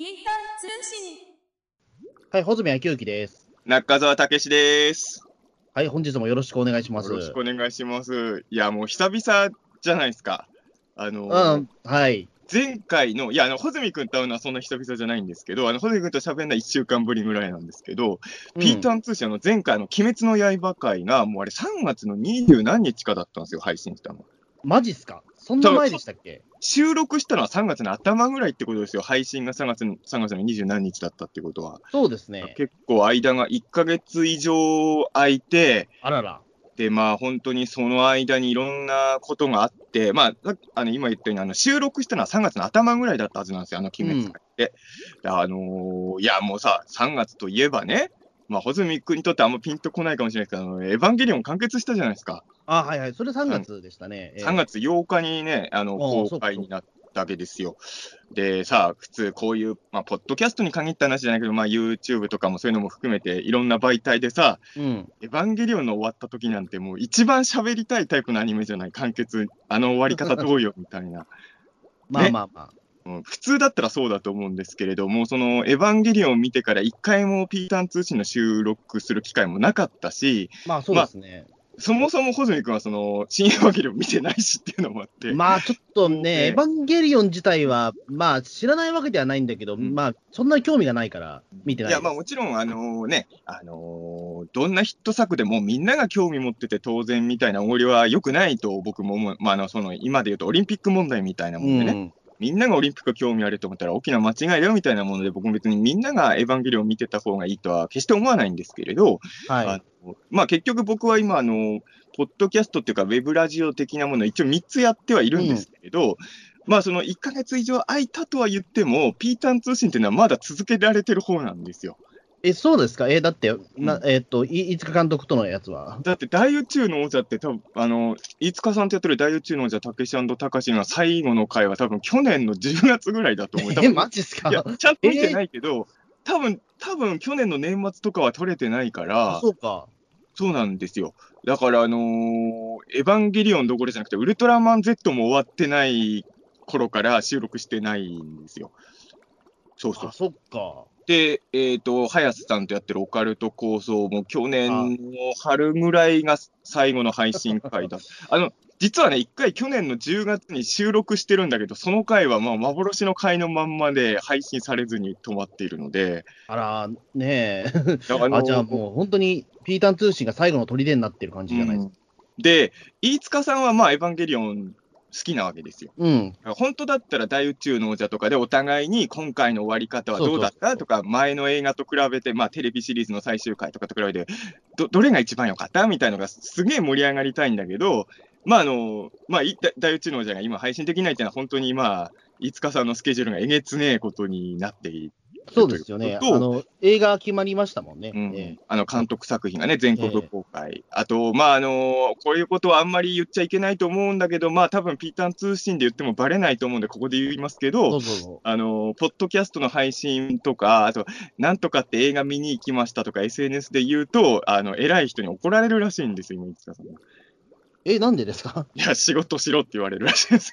ピータン通信。はい、穂積昭之です。中澤武史です。はい、本日もよろしくお願いします。よろしくお願いします。いや、もう久々じゃないですか。あの、うん、はい。前回の、いや、あの、穂積君と会うのはそんな久々じゃないんですけど、あの、穂積君と喋るのは1週間ぶりぐらいなんですけど、ピータン。ン通信、あの、前回の鬼滅の刃会が、もうあれ3月の20何日かだったんですよ、配信したの。マジっすか？そんな前でしたっけ？収録したのは3月の頭ぐらいってことですよ。配信が3月の、3月の20何日だったってことは。そうですね。結構間が1ヶ月以上空いて、あらら。で、まあ、本当にその間にいろんなことがあって、まあ、あの今言ったようにあの、収録したのは3月の頭ぐらいだったはずなんですよ、あの、鬼滅会って。あのーいや、もうさ、3月といえばね、まあ、穂積君にとってあんまピンとこないかもしれないですけど、あのエヴァンゲリオン完結したじゃないですか。あ、はいはい。それ3月でしたね。ええ3月8日にね、あの、ああ公開になったわけですよ。で、さ、普通こういう、まあ、ポッドキャストに限った話じゃないけど、まあ、YouTube とかもそういうのも含めて、いろんな媒体でさ、うん。エヴァンゲリオンの終わった時なんてもう一番喋りたいタイプのアニメじゃない？完結、あの終わり方どうよみたいな。まあまあまあ。うん普通だったらそうだと思うんですけれども、そのエヴァンゲリオンを見てから一回もピータン通信の収録する機会もなかったし、まあそうですね。そもそも穂積君はその新エヴァンゲリオン見てないしっていうのもあって、まあちょっとね、ねエヴァンゲリオン自体は、まあ知らないわけではないんだけど、んまあそんな興味がないから見てないい。や、まあもちろん、あのね、あのーどんなヒット作でもみんなが興味持ってて当然みたいなおごりは良くないと僕も思う、まあ、あの、その、今で言うとオリンピック問題みたいなもんでね、うん。みんながオリンピック興味あると思ったら大きな間違いだよみたいなもので、僕も別にみんながエヴァンゲリオンを見てた方がいいとは決して思わないんですけれど、はあのまあ結局僕は今、あの、ポッドキャストっていうか、ウェブラジオ的なものを一応3つやってはいるんですけれど、まあその1ヶ月以上空いたとは言っても、ピータン通信っていうのはまだ続けられてる方なんですよ。い。え、そうですか？え、だって、なうんえっと、い飯塚監督とのやつは？だって大宇宙の王者って多分、あの、飯塚さんとやってる大宇宙の王者、たけしたかしの最後の回は多分去年の10月ぐらいだと思う。多え、分マジっすか？いや、ちゃんと見てないけど、多分多分去年の年末とかは撮れてないかあら、そうか。そうなんですよ。だから、あのーエヴァンゲリオンどころじゃなくて、ウルトラマン Z も終わってない頃から収録してないんですよ。そうそうあ、。そっか。で、えっ、と、早瀬さんとやってるオカルト構想も去年の春ぐらいが最後の配信会だ。あの、実はね、一回去年の10月に収録してるんだけど、その回はまあ幻の回のまんまで配信されずに止まっているので、あら、ねえ。あ じゃあもう本当にピータン通信が最後の砦になってる感じじゃないですか。うんで、飯塚さんはまあ、エヴァンゲリオン好きなわけですよ。うん。本当だったら大宇宙の王者とかでお互いに今回の終わり方はどうだった？とか、前の映画と比べて、まあテレビシリーズの最終回とかと比べて、どどれが一番良かった？みたいなのがすげえ盛り上がりたいんだけど、まああの、まあい大大宇宙の王者が今配信できないっていうのは本当にまあ、飯塚さんのスケジュールがえげつねえことになっている。そうですよね。あとの、映画決まりましたもんね。うんええあの監督作品がね、全国公開、あと、まああのこういうことはあんまり言っちゃいけないと思うんだけど、まあ多分ピータン通信で言ってもばれないと思うんで、ここで言いますけど、どうぞどうぞ。あのポッドキャストの配信とか、あと、なんとかって映画見に行きましたとか、SNS で言うと、あの偉い人に怒られるらしいんですよ、今、市川さんが。え、なんでですか？いや、仕事しろって言われるらしいです。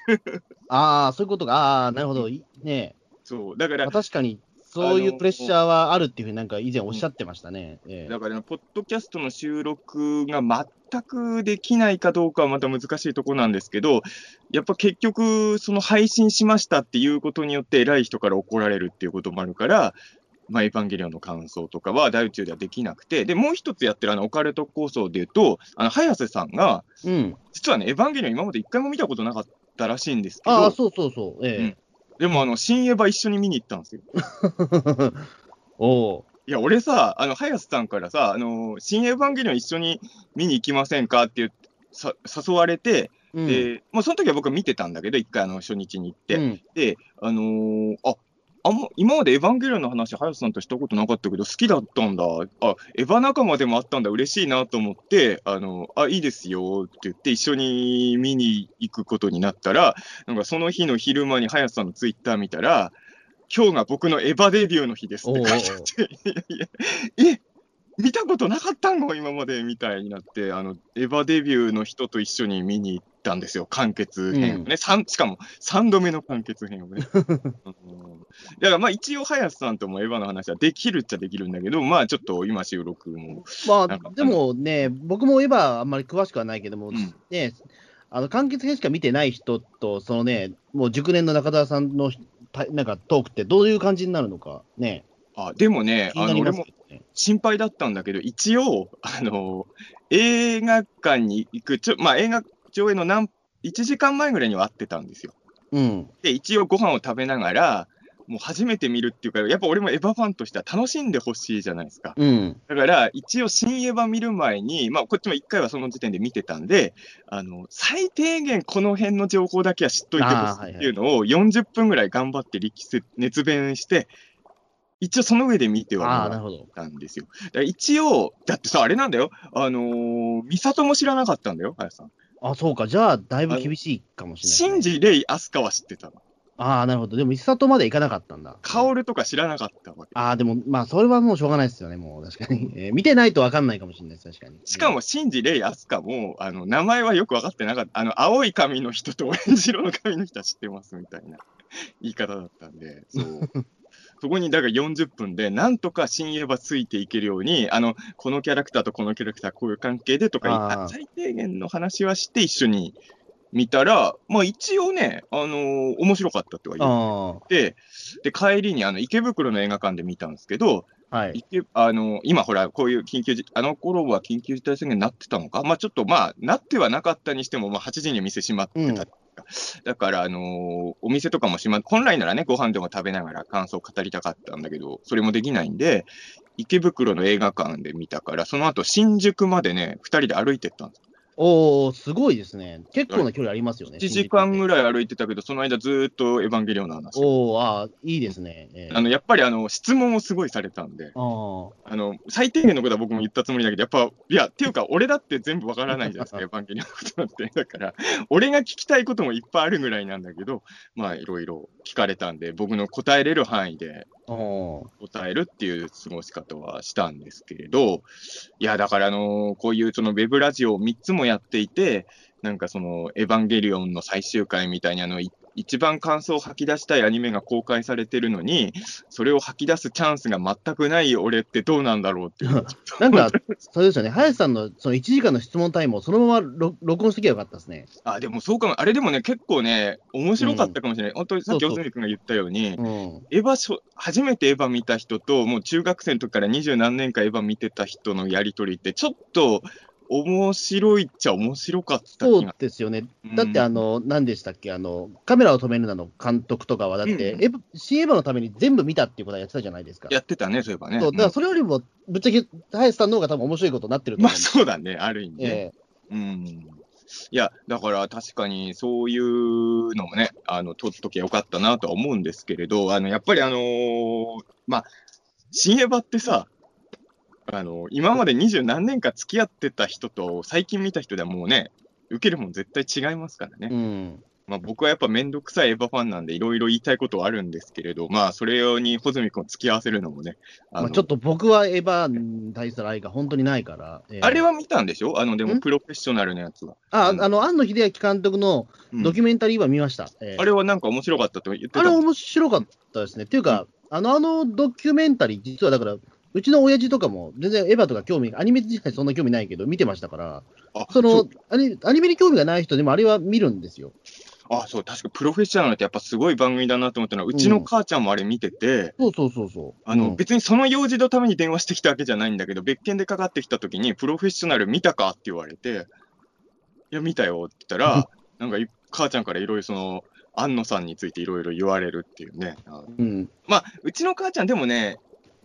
ああ、そういうことが、ああ、なるほど。いねそう、だかえ、らまあ、、確かに、そういうプレッシャーはあるっていうふうになんか以前おっしゃってましたね。ええだから、ポッドキャストの収録が全くできないかどうかはまた難しいところなんですけど、やっぱ結局、その配信しましたっていうことによって、偉い人から怒られるっていうこともあるから、まあ、エヴァンゲリオンの感想とかは大宇宙ではできなくて、で、もう一つやってるあの、オカルト構想で言うと、あの、早瀬さんが、うん。実はね、エヴァンゲリオン今まで一回も見たことなかったらしいんですけああ、ど、そうそうそう。えでもあの、新エヴァ一緒に見に行ったんですよ。え おおいや、俺さ、あの、早瀬さんからさ、あの、新エヴァンゲリオン一緒に見に行きませんかってさ誘われて、う。うん、で、まあ、その時は僕は見てたんだけど、一回あの、初日に行って。うん、で、あのーあ、あんま、今までエヴァンゲリオンの話、早瀬さんとしたことなかったけど、好きだったんだ。あ、エヴァ仲間でもあったんだ。嬉しいなと思って、あの、あ、いいですよって言って、一緒に見に行くことになったら、なんかその日の昼間に早瀬さんのツイッター見たら、今日が僕のエヴァデビューの日ですって書いてあって、いやいやえ見たことなかったん？ご、今までみたいになって、あの、エヴァデビューの人と一緒に見に行ったんですよ、完結編をね。うん三しかも3度目の完結編をね。うんだからまあ一応、林さんともエヴァの話はできるっちゃできるんだけど、まあちょっと今収録も、まあ、でもね、僕もエヴァあんまり詳しくはないけども、うんね、あの、完結編しか見てない人と、そのね、もう熟年の中澤さんのたなんかトークってどういう感じになるのか、ね、あ、でもね、あの、俺も。心配だったんだけど、一応、あの、映画館に行く、ちょ、まあ映画上映の何、1時間前ぐらいには会ってたんですよ。うん。で、一応ご飯を食べながら、もう初めて見るっていうか、やっぱ俺もエヴァファンとしては楽しんでほしいじゃないですか。うん。だから、一応新エヴァ見る前に、まあこっちも一回はその時点で見てたんで、あの、最低限この辺の情報だけは知っといてほしいっていうのを40分ぐらい頑張って力説、熱弁して、一応その上で見てはもらっほど。たんですよ。だ一応、だってさ、あれなんだよ。あのー、ミサトも知らなかったんだよ、林さん。あ、そうか。じゃあ、だいぶ厳しいかもしれない、シンジ、レイ、アスカは知ってたの。ああ、なるほど。でも、ミサトまで行かなかったんだ。カオルとか知らなかったわけ。ああ、でも、まあ、それはもうしょうがないですよね、もう、確かに。えー見てないと分かんないかもしれないです、確かに。しかも、シンジ、レイ、アスカも、あの、名前はよく分かってなかった。あの、青い髪の人とオレンジ色の髪の人は知ってますみたいな言い方だったんで、そう。そこに、だから40分で、なんとか新エヴァついていけるように、あの、このキャラクターとこのキャラクターこういう関係でとか最低限の話はして一緒に見たら、まあ一応ね、あのー面白かったっては言っあて、で、帰りにあの、池袋の映画館で見たんですけど、あ、はい。池あの今ほら、こういう緊急事、あの頃は緊急事態宣言になってたのか、まあちょっとまあ、なってはなかったにしても、まあ8時に店閉まってた。だから、あのーお店とかもしま本来ならね、ご飯でも食べながら感想を語りたかったんだけど、それもできないんで、池袋の映画館で見たから、その後新宿までね、2人で歩いてったんです。おおすごいですね。結構な距離ありますよね。1時間ぐらい歩いてたけど、その間ずーっとエヴァンゲリオンの話を。おおああ、いいですね。えーあの、やっぱりあの、質問をすごいされたんで、ああの、最低限のことは僕も言ったつもりだけど、やっぱ、いや、っていうか、俺だって全部わからないじゃないですか、エヴァンゲリオンのことなんて。だから、俺が聞きたいこともいっぱいあるぐらいなんだけど、まあ、いろいろ聞かれたんで、僕の答えれる範囲で答えるっていう過ごし方はしたんですけれど、いや、だから、あのこういうそのウェブラジオを3つもやっていて、なんかその、エヴァンゲリオンの最終回みたいに、あの、一番感想を吐き出したいアニメが公開されてるのに、それを吐き出すチャンスが全くない俺ってどうなんだろうっていう。なんか、そうですよね。林さんのその1時間の質問タイムをそのまま録録音してきゃよかったですね。あ、でもそうかも。あれでもね、結構ね、面白かったかもしれない。本当にさっきそうそう大泉君が言ったように、うん。エヴァしょ、初めてエヴァ見た人と、もう中学生の時から二十何年間エヴァ見てた人のやりとりって、ちょっと面白いっちゃ面白かったそう。ですよね。うんだって、あの、何でしたっけ、あの、カメラを止めるなの監督とかは、だって、うんエヴァ新エヴァのために全部見たっていうことはやってたじゃないですか。やってたね、そういえばね。そう、だからそれよりも、ぶっちゃけ、林さんの方が多分面白いことになってるうんまあと思うんです。そうだね、ある意味ね。えうん。いや、だから確かにそういうのもね、あの、取っときゃよかったなとは思うんですけれど、あの、やっぱりあのーまあ、新エヴァってさ、あの、今まで二十何年か付き合ってた人と最近見た人ではもうね、受けるもん絶対違いますからね。えうん。まあ僕はやっぱめんどくさいエヴァファンなんでいろいろ言いたいことはあるんですけれど、まあそれ用に穂積君を付き合わせるのもね、あのまあ、ちょっと僕はエヴァに対する愛が本当にないから。ええあれは見たんでしょ？あの、でもん？プロフェッショナルのやつは。あ、うんあの、庵野秀明監督のうんドキュメンタリーは見ました。ええあれはなんか面白かったと言ってたあれ面白かったですね。っていうか、あの、あのドキュメンタリー、実はだから、うちの親父とかも全然エヴァとか興味、アニメ自体そんな興味ないけど、見てましたから、あそのアニアニメに興味がない人でもあれは見るんですよ。あ、そう、確かプロフェッショナルってやっぱすごい番組だなと思ったのは、うちの母ちゃんもあれ見てて、そうそうそうそう。あの、うん別にその用事のために電話してきたわけじゃないんだけど、別件でかかってきた時に、プロフェッショナル見たかって言われて、いや、見たよって言ったら、なんかい、母ちゃんからいろいろその、安野さんについていろいろ言われるっていうね。あうん。まあ、うちの母ちゃんでもね、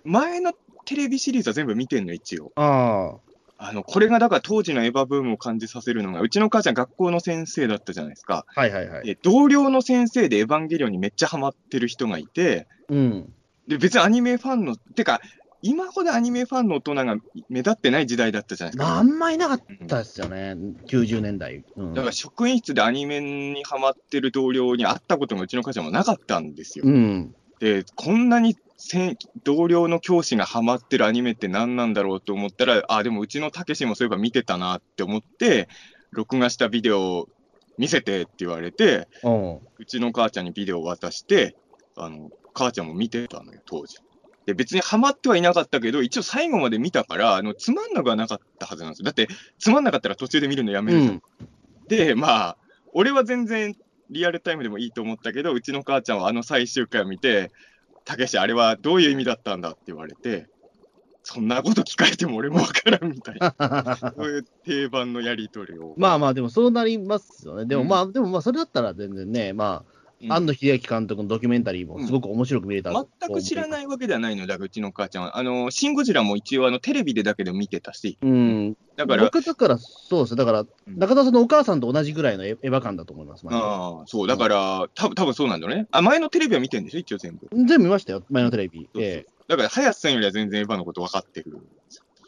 前のテレビシリーズは全部見てんの、一応。ああの、これがだから当時のエヴァブームを感じさせるのが、うちの母ちゃん学校の先生だったじゃないですか。あ、はいはいはい。で、同僚の先生でエヴァンゲリオンにめっちゃハマってる人がいて、うん。で、別にアニメファンの、てか、今ほどアニメファンの大人が目立ってない時代だったじゃないですか。あんまいなかったですよね、90年代。うんだから職員室でアニメにハマってる同僚に会ったことがうちの母ちゃんもなかったんですよ。うん。で、こんなに同僚の教師がハマってるアニメって何なんだろうと思ったら、あ、でもうちのたけしもそういえば見てたなって思って、録画したビデオを見せてって言われて、うん。うちの母ちゃんにビデオを渡して、あの、母ちゃんも見てたのよ、当時。で、別にハマってはいなかったけど、一応最後まで見たから、あの、つまんなくはなかったはずなんですよ。だって、つまんなかったら途中で見るのやめるじゃん。うん。で、まあ、俺は全然リアルタイムでもいいと思ったけど、うちの母ちゃんはあの最終回を見て、たけし、あれはどういう意味だったんだって言われて、そんなこと聞かれても俺もわからんみたいな、そういう定番のやりとりを。まあまあ、でもそうなりますよね。でもうんまあ、でもまあ、それだったら全然ね、まうんあ、安野秀明監督のドキュメンタリーもすごく面白く見れた。全く知らい。ないわけではないのだうちの母ちゃんは。あの、シン・ゴジラも一応あのテレビでだけでも見てたし、うん。だから、僕だから、そうですだから、中田さんのお母さんと同じぐらいのエエヴァ感だと思います。まあああ、そう、だから、たぶん多分そうなんだろうね。あ、前のテレビは見てんでしょ、一応全部。全部見ましたよ、前のテレビ。そうそうえだから、林さんよりは全然エヴァのこと分かってる。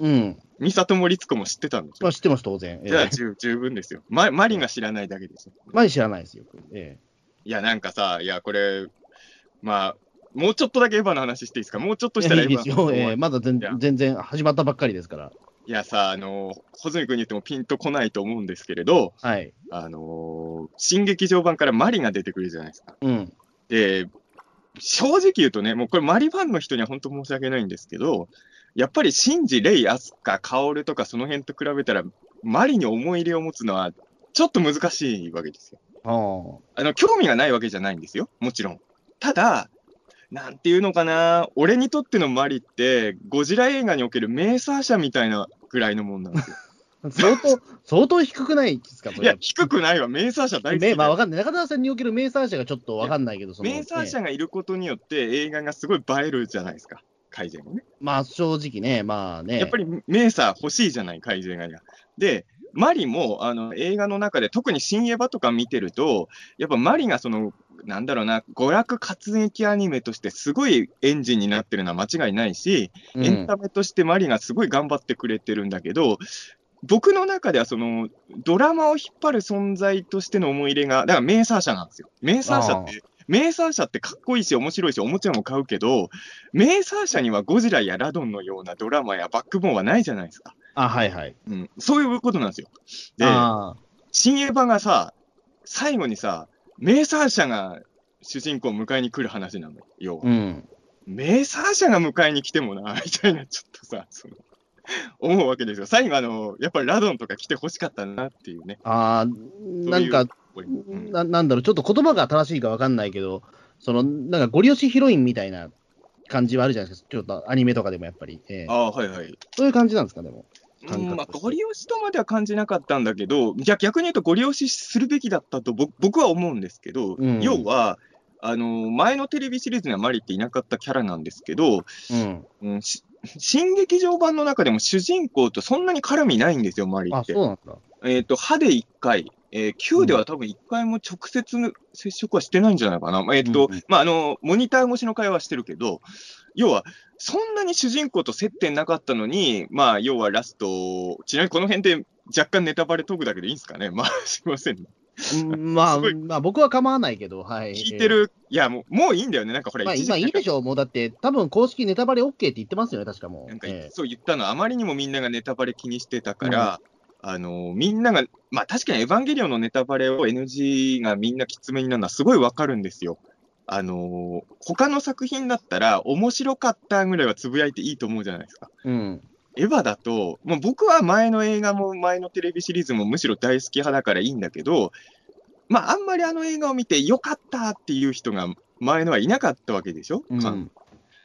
えうん。美里も律子も知ってたんでしょ？まあ、知ってます、当然。えじゃあえ十十分ですよ。ママリが知らないだけですよ。マジ知らないですよ。えいや、なんかさ、いや、これ、まあ、もうちょっとだけエヴァの話していいですか？もうちょっとえしたらエヴァいいですよ。ええまだ全然始まったばっかりですから。いやさ、あの、穂積君に言ってもピンとこないと思うんですけれど、はい。あの新劇場版からマリが出てくるじゃないですか。うん。で、正直言うとね、もうこれマリファンの人には本当申し訳ないんですけど、やっぱりシンジ、レイ、アスカ、カオルとかその辺と比べたら、マリに思い入れを持つのはちょっと難しいわけですよ。あの、興味がないわけじゃないんですよ。もちろん。ただ、なんていうのかな、俺にとってのマリって、ゴジラ映画におけるメーサー社みたいなぐらいのもんなんですよ。相当、相当低くないですか、いや、低くないわ。メーサー社大好きまあ、わかんない。中田さんにおける名産者がちょっとわかんないけど、その、メーサー社ねがいることによって映画がすごい映えるじゃないですか。改善もね。まあ、正直ね、まあね。やっぱりメーサー欲しいじゃない、改善映画が。で、マリもあの映画の中で、特に新エヴァとか見てると、やっぱマリがその、なんだろうな、娯楽活劇アニメとしてすごいエンジンになってるのは間違いないし、うんエンタメとしてマリがすごい頑張ってくれてるんだけど、僕の中ではそのドラマを引っ張る存在としての思い入れが、だからメーサー社なんですよ。メーサー社って、メーサー社ってかっこいいし面白いし、おもちゃも買うけど、メーサー社にはゴジラやラドンのようなドラマやバックボーンはないじゃないですか。あ、はいはい。うん、そういうことなんですよ。で、あ新エヴァがさ、最後にさ、メーサー社が主人公を迎えに来る話なのよ。うん。メーサー社が迎えに来てもな、みたいな、ちょっとさ、その、思うわけですよ。最後、あの、やっぱりラドンとか来てほしかったなっていうね。ああ、なんか、うんななんだろう、ちょっと言葉が正しいかわかんないけど、その、なんかゴリ押しヒロインみたいな感じはあるじゃないですか。ちょっとアニメとかでもやっぱり。ええああ、はいはい。そういう感じなんですか、でも。感うんまあ、覚としてゴリ押しとまでは感じなかったんだけど、逆逆に言うと、ゴリ押しするべきだったと僕僕は思うんですけど、うん要は、あの前のテレビシリーズにはマリっていなかったキャラなんですけど、うん。うん、し新劇場版の中でも主人公とそんなに絡みないんですよ、マリあ、って。そうなんだ。えっ、と、歯で1回、えー、Q では多分1回も直接の接触はしてないんじゃないかな。えっ、と、うんうんまあ、あの、モニター越しの会話はしてるけど、要は、そんなに主人公と接点なかったのに、まあ、要はラスト、ちなみにこの辺で若干ネタバレトークだけでいいんですかね。まあ、すいません、ね。うんまあ、まあ、僕は構わないけど、はい。聞いてる、いや、もう、もういいんだよね。なんかほら、まあ、今いいでしょ？う。もうだって、多分公式ネタバレ OK って言ってますよね、確かもう。なんか、ええそう言ったの、あまりにもみんながネタバレ気にしてたから、あのみんなが、まあ確かにエヴァンゲリオンのネタバレを NG がみんなきつめになるのはすごいわかるんですよ。あの他の作品だったら、面白かったぐらいはつぶやいていいと思うじゃないですか。うん。エヴァだと、もう僕は前の映画も前のテレビシリーズもむしろ大好き派だからいいんだけど、まああんまりあの映画を見てよかったっていう人が前のはいなかったわけでしょ、うん。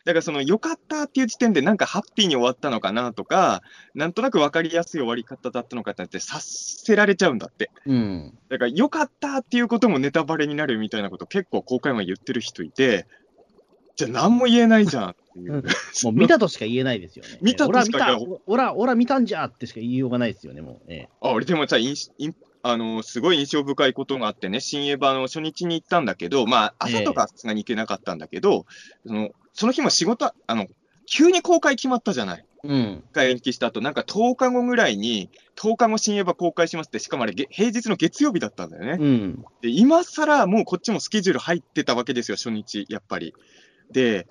だからその良かったっていう時点でなんかハッピーに終わったのかなとか、なんとなく分かりやすい終わり方だったのかって察せられちゃうんだって。うん。だから良かったっていうこともネタバレになるみたいなこと結構公開前言ってる人いて、じゃあ何も言えないじゃんっていう。うん もう見たとしか言えないですよね。見たとしか俺は見た、俺は、俺は見たんじゃってしか言いようがないですよね、もう。ええあ俺でもさ、印印あのすごい印象深いことがあってね、新エヴァの初日に行ったんだけど、まあ、朝とかはさすがに行けなかったんだけど、そのその日も仕事、あの急に公開決まったじゃない。うん。が延期した後、なんか10日後ぐらいに、10日後新エヴァ公開しますって、しかもあれ、げ平日の月曜日だったんだよね。うん。で、今更もうこっちもスケジュール入ってたわけですよ、初日、やっぱり。で、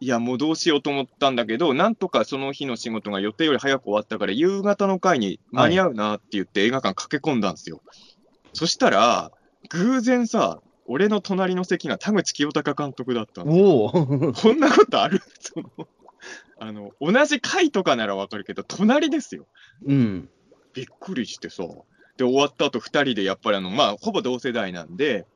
いや、もうどうしようと思ったんだけど、なんとかその日の仕事が予定より早く終わったから、夕方の回に間に合うなって言って映画館駆け込んだんですよ。そしたら、偶然さ、俺の隣の席が田口清隆監督だったの。おお。こんなことある？そのあの、同じ回とかならわかるけど、隣ですよ。うん。びっくりしてさ。で、終わった後二人でやっぱりあの、まあ、ほぼ同世代なんで、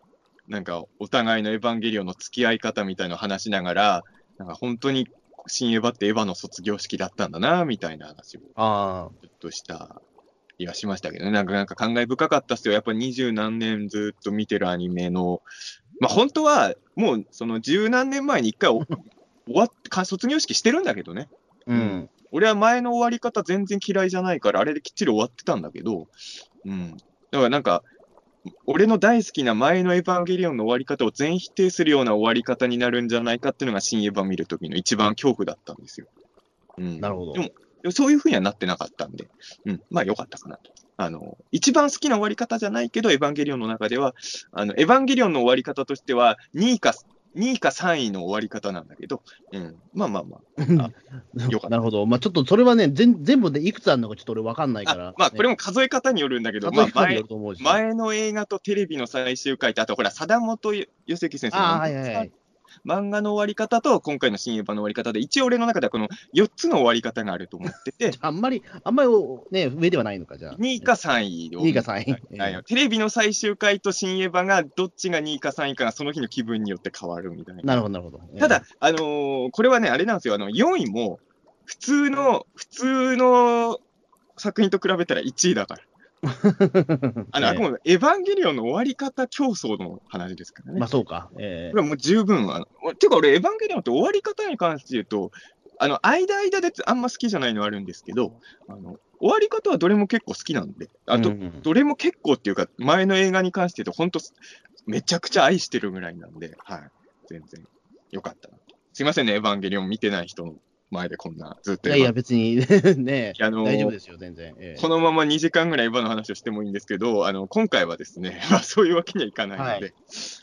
なんか、お互いのエヴァンゲリオンの付き合い方みたいなのを話しながら、なんか本当に新エヴァってエヴァの卒業式だったんだな、みたいな話をあちょっとした気がしましたけどね。なんか、なんか感慨深かったっすよ。やっぱ二十何年ずっと見てるアニメの、まあ本当は、もうその十何年前に一回お 終わっか卒業式してるんだけどね。あ。うん。俺は前の終わり方全然嫌いじゃないから、あれできっちり終わってたんだけど、うん。だからなんか、俺の大好きな前のエヴァンゲリオンの終わり方を全否定するような終わり方になるんじゃないかっていうのが新エヴァ見るときの一番恐怖だったんですよ。うん。なるほどでも、そういうふうにはなってなかったんで、うん。まあ良かったかなと。あの、一番好きな終わり方じゃないけど、エヴァンゲリオンの中では、あの、エヴァンゲリオンの終わり方としては、2位か、2位か3位の終わり方なんだけど、うん。まあまあまあ。よかったなるほど。まあちょっとそれはね、全全部でいくつあるのかちょっと俺わかんないかあら。まあ、これも、も数え方によるんだけど、まあ前。前の映画とテレビの最終回と、あとほら、貞本よ世樹先生のはいはい。漫画の終わり方と、今回の新エヴァの終わり方で、一応俺の中ではこの4つの終わり方があると思ってて、あんまり、あんまりね、上ではないのか、じゃあ。2位か3位を2位か3位はいテレビの最終回と新エヴァがどっちが2位か3位かがその日の気分によって変わるみたいな。なるほど、なるほど。ただ、あのーこれはね、あれなんですよ、あの4位も普通の、普通の作品と比べたら1位だから。あの、あくまでエヴァンゲリオンの終わり方競争の話ですからね。まあそうか。えこれはもう十分あの、ていうか俺、エヴァンゲリオンって終わり方に関して言うと、あの、間間であんま好きじゃないのあるんですけど、あの、終わり方はどれも結構好きなんで、あと、うんうんどれも結構っていうか、前の映画に関して言うと、本当めちゃくちゃ愛してるぐらいなんで、はい、全然よかったな。すいませんね、エヴァンゲリオン見てない人の前でこんな、ずっといやいや、別に。ね、あのー大丈夫ですよ、全然。ええ。このまま2時間ぐらいエヴァの話をしてもいいんですけど、あの今回はですね、まあ、そういうわけにはいかないので、はい。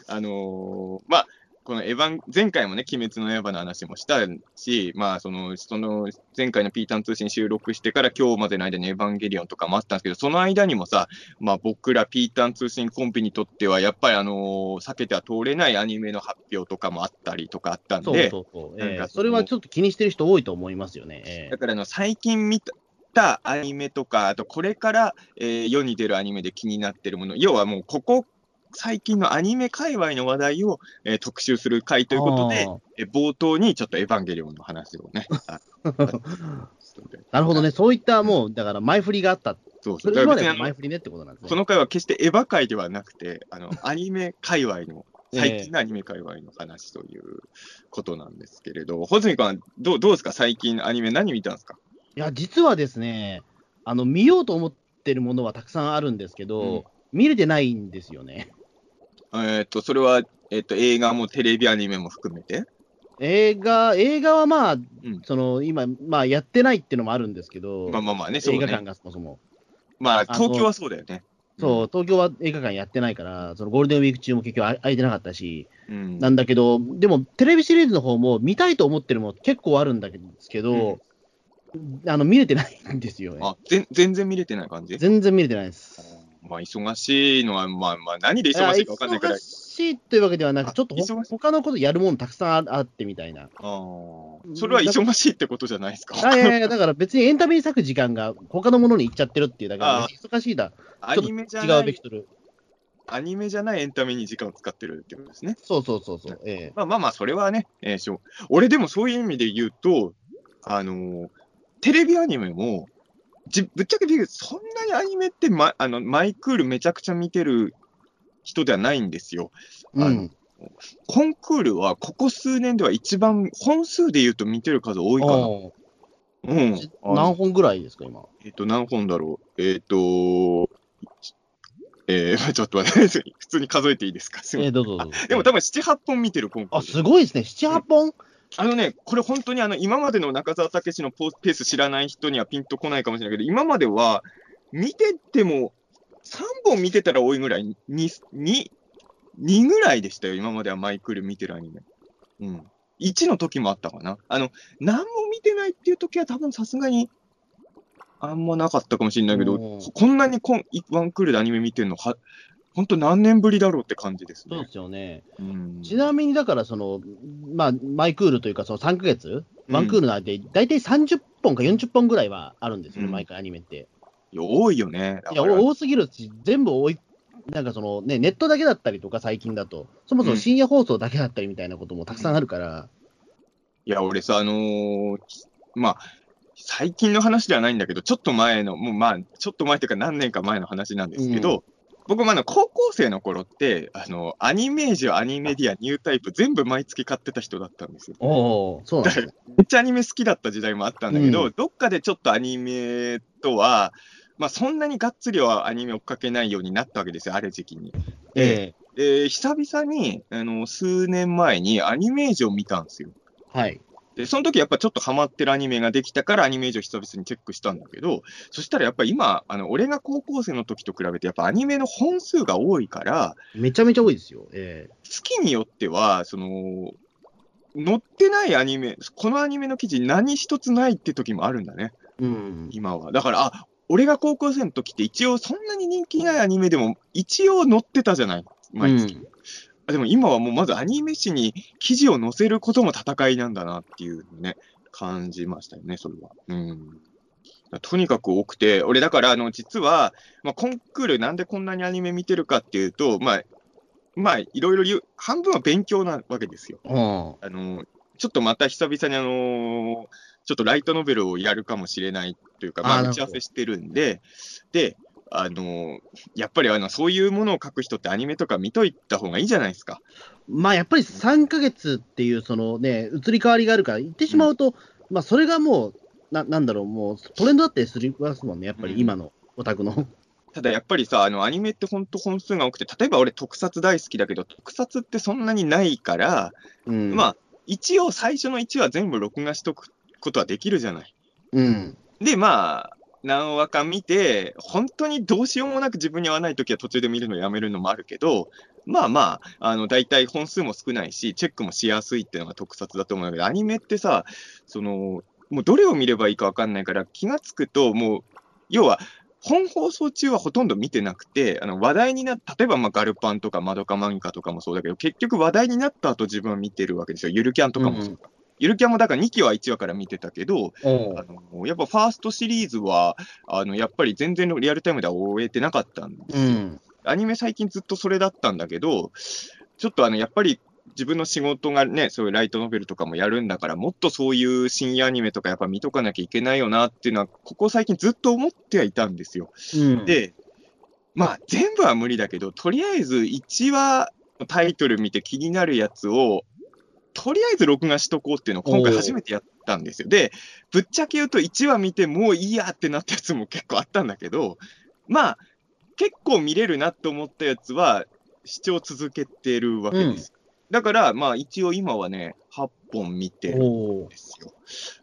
あのーまあ、このエヴァン、前回もね、鬼滅の刃の話もしたし、まあ、その、その、前回のピータン通信収録してから今日までの間にエヴァンゲリオンとかもあったんですけど、その間にもさ、まあ、僕らピータン通信コンビにとっては、やっぱりあのー避けては通れないアニメの発表とかもあったりとかあったんそうで、そうそう。なんかええそれはちょっと気にしてる人多いと思いますよね。ええだからあの最近見たアニメとか、あとこれから、えー世に出るアニメで気になってるもの、要はもうここ最近のアニメ界隈の話題を、えー特集する回ということで、えー冒頭にちょっとエヴァンゲリオンの話をね。なるほどね、そういったもう、だから前振りがあった。そう前振りねってことなんですね。この回は決してエヴァ界ではなくて、あのアニメ界隈の、最近のアニメ界隈の話ということなんですけれど、穂積君はどうどうですか、最近アニメ何見たんですか？いや、実はですね、あの、見ようと思ってるものはたくさんあるんですけど、うん見れてないんですよね。えっと、それは、えっと、映画もテレビアニメも含めて？映画、映画はまあ、んその、今、まあ、やってないっていうのもあるんですけど、まあまあまあね、そうね。映画館がそもそも。まあ、東京はそうだよね。そう、東京は映画館やってないから、そのゴールデンウィーク中も結局あ空いてなかったし、うん。なんだけど、でも、テレビシリーズの方も見たいと思ってるもの結構あるんだけど、あの、見れてないんですよね。あ、ぜ全然見れてない感じ？全然見れてないです。まあ、忙しいのは、まあまあ、何で忙しいか分かんないから忙。しいというわけではなあく、ちょっと他のことやるものたくさんああってみたいな。ああ。それは忙しいってことじゃないですか。あいやいや、だから別にエンタメに割く時間が他のものに行っちゃってるっていうだけであ、忙しいだ。アニメじゃない違うべき、とる。アニメじゃないエンタメに時間を使ってるってことですね。そうそうそうそう。ええまあまあまあ、それはね、えーしょう俺でもそういう意味で言うと、あのーテレビアニメも、じぶっちゃけ言うそんなにアニメって、ま、あのマイクールめちゃくちゃ見てる人ではないんですよ。あのうん。コンクールはここ数年では一番、本数で言うと見てる数多いかな。おうん。何本ぐらいですか、今？えっ、と、何本だろう。えっ、と、えー、ちょっと待って、普通に数えていいですか？すええどうぞどうぞ。でも多分7、8本見てるコンクーあ、ル。すごいですね。7、8本？あのね、これ本当にあの、今までの中澤武史のポーペース知らない人にはピンとこないかもしれないけど、今までは、見てても、3本見てたら多いぐらい、2、2、2ぐらいでしたよ、今まではマイクール見てるアニメ。うん。1の時もあったかな。あの、何も見てないっていう時は多分さすがに、あんまなかったかもしれないけど、うんこんなにこんワンクールでアニメ見てるのは、本当何年ぶりだろうって感じですねそうで。すよね。うんちなみに、だから、その、まあ、マイクールというか、その3ヶ月、ワンクールの間で、大体30本か40本ぐらいはあるんですよね、うん毎回アニメって。いや多いよね。だいや、多すぎるし、全部多い、なんかそのね、ネットだけだったりとか、最近だと、そもそも深夜放送だけだったりみたいなこともたくさんあるから、いや、俺さ、あのーまあ、最近の話ではないんだけど、ちょっと前の、もうまあ、ちょっと前というか何年か前の話なんですけど、僕もあの高校生の頃って、あの、アニメージュ、アニメディア、ニュータイプ、全部毎月買ってた人だったんですよ。おお、そうなんですよ。めっちゃアニメ好きだった時代もあったんだけど、うんどっかでちょっとアニメとは、まあ、そんなにがっつりはアニメ追っかけないようになったわけですよ、ある時期に。えで、久々に、あの、数年前にアニメージュを見たんですよ。えはい。で、その時やっぱちょっとハマってるアニメができたからアニメージュを久々にチェックしたんだけど、そしたらやっぱ今、あの、俺が高校生の時と比べてやっぱアニメの本数が多いから、めちゃめちゃ多いですよ。え月によっては、その、載ってないアニメ、このアニメの記事何一つないって時もあるんだね、えうん。今は。だから、あ、俺が高校生の時って一応そんなに人気ないアニメでも一応載ってたじゃない毎月。うんあでも今はもうまずアニメ誌に記事を載せることも戦いなんだなっていうのね、感じましたよね、それは。うん。とにかく多くて、俺だから、あの、実は、まあ、コンクールなんでこんなにアニメ見てるかっていうと、まあ、まあ、いろいろ言う、半分は勉強なわけですよ。うん。あの、ちょっとまた久々にあのちょっとライトノベルをやるかもしれないというか、まあ、打ち合わせしてるんで、で、あのやっぱりあのそういうものを書く人ってアニメとか見といた方がいいじゃないですか。まあやっぱり3ヶ月っていう、そのね、移り変わりがあるから、言ってしまうと、まあそれがもう、ななんだろう、もうトレンドだったりするますもんね、やっぱり今のオタクの。ただやっぱりさ、あのアニメって本当本数が多くて、例えば俺特撮大好きだけど、特撮ってそんなにないから、うん、まあ、一応最初の1話全部録画しとくことはできるじゃない。うん。で、まあ、何話か見て、本当にどうしようもなく自分に合わないときは途中で見るのやめるのもあるけど、まあまあ、あの、大体本数も少ないし、チェックもしやすいっていうのが特撮だと思うんだけど、アニメってさ、その、もうどれを見ればいいか分かんないから、気がつくと、もう、要は、本放送中はほとんど見てなくて、あの話題になっ例えばまあガルパンとかマドカマギカとかもそうだけど、結局話題になった後自分は見てるわけですよ。ゆるキャンとかもそうか。ゆるキャンもだから2期は1話から見てたけど、あのやっぱファーストシリーズは、あのやっぱり全然リアルタイムでは終えてなかったんですよ。うん。アニメ最近ずっとそれだったんだけど、ちょっとあのやっぱり自分の仕事がね、そういうライトノベルとかもやるんだから、もっとそういう深夜アニメとかやっぱ見とかなきゃいけないよなっていうのは、ここ最近ずっと思ってはいたんですよ。うん、で、まあ全部は無理だけど、とりあえず1話のタイトル見て気になるやつを、とりあえず録画しとこうっていうのを今回初めてやったんですよ。で、ぶっちゃけ言うと1話見てもういいやってなったやつも結構あったんだけど、まあ、結構見れるなと思ったやつは視聴続けてるわけです。だから、まあ一応今はね、8本見てるんですよ。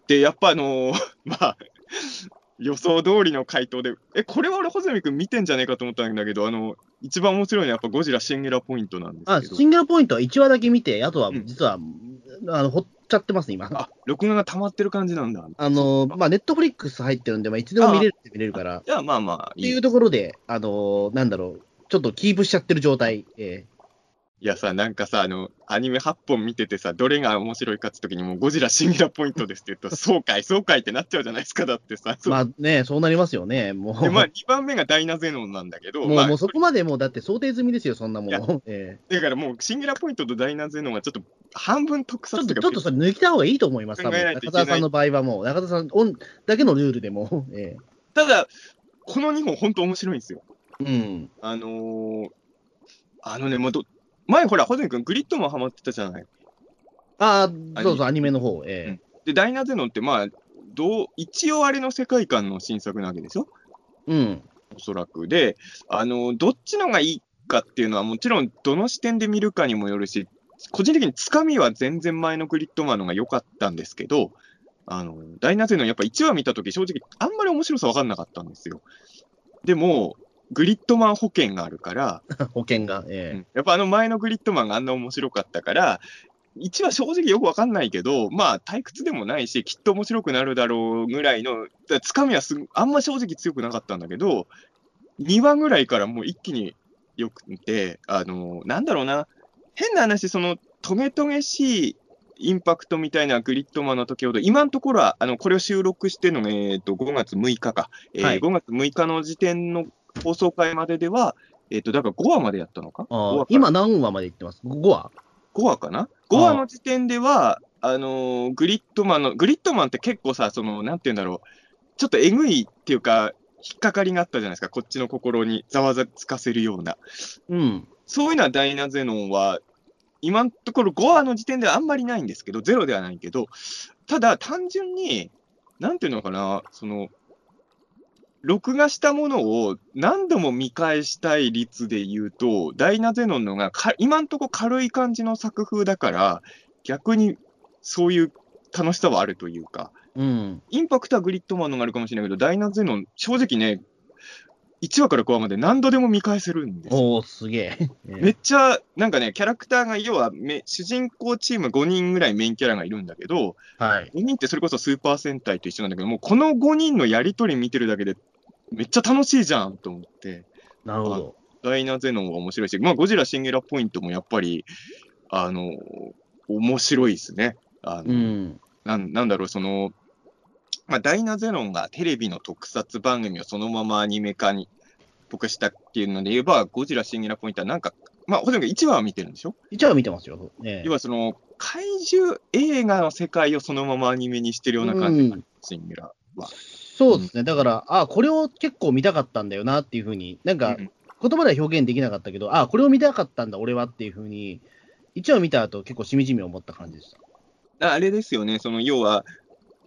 で、やっぱあのー まあ、予想通りの回答で、え、これは俺、穂積君見てんじゃねえかと思ったんだけど、あの、一番面白いのはやっぱゴジラシンゲラポイントなんですあ、けど、シングルポイントは1話だけ見て、あとはうん実は、あの、ほっちゃってます、今。あ、録画が溜まってる感じなんだ。あの、まあ、ネットフリックス入ってるんで、まあ、いつでも見れるって見れるから、っじゃあまあまあいい。ていうところで、あの、なんだろう、ちょっとキープしちゃってる状態。えいやさ、なんかさ、あの、アニメ8本見ててさ、どれが面白いかって時にもうゴジラシンゲラポイントですって言うと、そうかい、そうかいってなっちゃうじゃないですか、だってさ。えまあね、そうなりますよね。もう、で、まあ、2番目がダイナゼノンなんだけど、もうまあ、もうそこまでもうだって想定済みですよ、そんなもの。ええだからもう、シンゲラポイントとダイナゼノンはちょっと半分特ちょっと、撮とかちょっとそれ抜いた方がいいと思います、多分中澤さんの場合はもう、中澤さんオンだけのルールでも、えただ、この2本本当面白いんですよ。えうん。あのー、あのね、もうど前ほら、ホゼン君、グリッドマンハマってたじゃない。ああ、そうそう、アニメの方、えで、ダイナゼノンって、まあ、どう、一応あれの世界観の新作なわけでしょ？えうん。おそらく。で、あの、どっちのがいいかっていうのは、もちろん、どの視点で見るかにもよるし、個人的につかみは全然前のグリッドマンのが良かったんですけど、あの、ダイナゼノンやっぱ1話見たとき、正直、あんまり面白さ分かんなかったんですよ。でも、グリッドマン保険があるから、保険が、うえ。ん。やっぱあの前のグリッドマンがあんな面白かったから、1は正直よくわかんないけど、まあ、退屈でもないし、きっと面白くなるだろうぐらいの、だつかみはすあんま正直強くなかったんだけど、2話ぐらいからもう一気によくて、あの、なんだろうな、変な話、その、トゲトゲしいインパクトみたいなグリッドマンの時ほど、今のところは、あの、これを収録してるのが、えー、と、5月6日か、えーはい。5月6日の時点の放送回まででは、えっ、と、だから5話までやったのか？あ ?5 ー話か今何話まで行ってます ?5 話？5話かな ?5 話の時点では、あのーグリッドマンの、グリッドマンって結構さ、その、なんて言うんだろう、ちょっとえぐいっていうか、引っかかりがあったじゃないですか、こっちの心にざわつかせるような。うん。そういうのはダイナゼノンは、今のところ5話の時点ではあんまりないんですけど、ゼロではないけど、ただ単純に、なんていうのかな、その、録画したものを何度も見返したい率で言うと、ダイナゼノンのがか今んとこ軽い感じの作風だから、逆にそういう楽しさはあるというか、うん。インパクトはグリッドマンのがあるかもしれないけど、ダイナゼノン、正直ね、1話から5話まで何度でも見返せるんですよおー、すげえ。めっちゃ、なんかね、キャラクターが、要はめ、主人公チーム5人ぐらいメインキャラがいるんだけど、はい。5人ってそれこそスーパー戦隊と一緒なんだけど、もうこの5人のやりとり見てるだけで、めっちゃ楽しいじゃんと思って、なるほど。ダイナゼノンは面白いし、まあ、ゴジラシンゲラポイントもやっぱり、あの、面白いですね。あのうん。なんなんだろう、その、まあ、ダイナゼノンがテレビの特撮番組をそのままアニメ化に、僕したっていうので言えば、ゴジラシンゲラポイントはなんか、まあ、ほとんど1話は見てるんでしょ？一応は見てますよ。ええ要はその、怪獣映画の世界をそのままアニメにしてるような感じ、うんシンゲラは。そうですね。だから、あこれを結構見たかったんだよなっていうふうに、なんかうん言葉では表現できなかったけど、あこれを見たかったんだ、俺はっていうふうに、一話見た後結構しみじみ思った感じでした。あれですよね、その要は、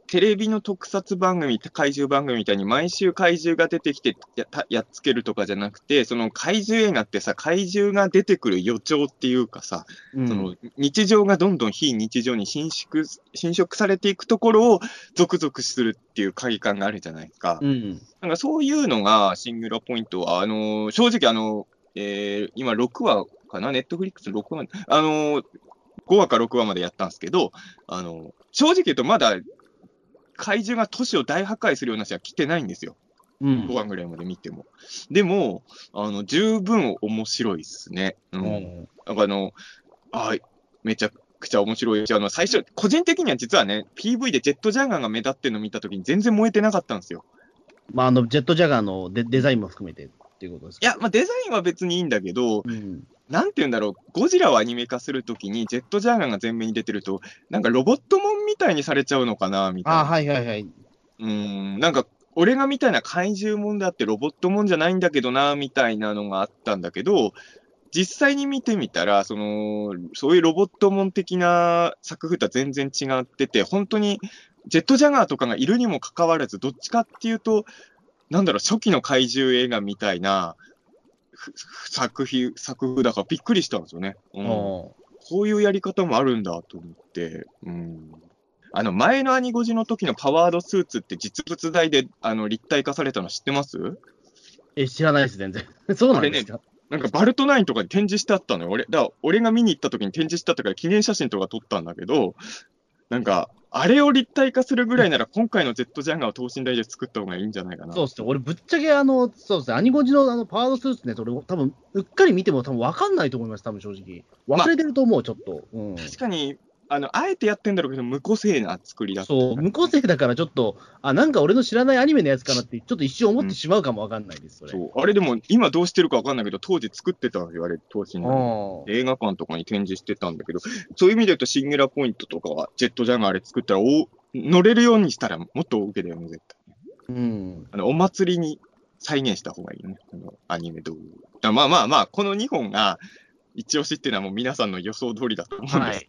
テレビの特撮番組、怪獣番組みたいに毎週怪獣が出てきてやたやっつけるとかじゃなくて、その怪獣映画ってさ、怪獣が出てくる予兆っていうかさ、うんその日常がどんどん非日常に侵食侵食されていくところをゾクゾクするっていう快感があるじゃないですか。うん。なんかそういうのがシングラポイントは、あのー正直あの、えー今6話かな、ネットフリックス6話、あのー5話か6話までやったんですけど、あのー正直言うとまだ怪獣が都市を大破壊するような話は来てないんですよ。うん5話ぐらいまで見ても。でも、あの、十分面白いですね。う。うんんなんかあの、あめちゃくちゃ面白いし、あの、最初、個人的には実はね、PV でジェットジャガーが目立ってるの見たときに全然燃えてなかったんですよ。まあ、あの、ジェットジャガーのデデザインも含めてっていうことですか？いや、まあ、デザインは別にいいんだけど、うん。なんて言うんだろう、ゴジラをアニメ化するときに、ジェットジャガーが前面に出てると、なんかロボットモンみたいにされちゃうのかな、みたいな。ああ、はいはいはい。うーん、なんか、俺がみたいな怪獣もんだってロボットもんじゃないんだけどな、みたいなのがあったんだけど、実際に見てみたら、その、そういうロボットもん的な作風とは全然違ってて、本当に、ジェットジャガーとかがいるにもかかわらず、どっちかっていうと、なんだろう、初期の怪獣映画みたいなふ作品、作風だからびっくりしたんですよね。うんおこういうやり方もあるんだと思って、うん。あの、前のアニゴジの時のパワードスーツって実物大であの立体化されたの知ってます？え、知らないです、全然。そうなんですか、なんかバルトナインとかに展示してあったのよ。俺、だ俺が見に行った時に展示してあったから記念写真とか撮ったんだけど、なんか、あれを立体化するぐらいなら今回のジェットジャガーを等身大で作った方がいいんじゃないかな。そうですね。俺、ぶっちゃけ、あの、そうですね。アニゴジのあのパワードスーツね、俺、多分うっかり見ても多分分かんないと思います、多分正直。忘れてると思う、ちょっと。うん。確かに、あの、あえてやってんだろうけど、無個性な作りだ。そう、無個性だからちょっと、あ、なんか俺の知らないアニメのやつかなって、ちょっと一瞬思ってしまうかも分かんないです、それ。そう。あれでも、今どうしてるかわかんないけど、当時作ってたわけよ、あれ、当時あの。ー映画館とかに展示してたんだけど、そういう意味で言うと、シンゲラポイントとかは、ジェットジャガーあれ作ったら、お乗れるようにしたら、もっと受けだよね、絶対。うん。あの、お祭りに再現した方がいいよね、このアニメ道具。だからまあまあまあ、この2本が、一押しっていうのはもう皆さんの予想通りだと思うんです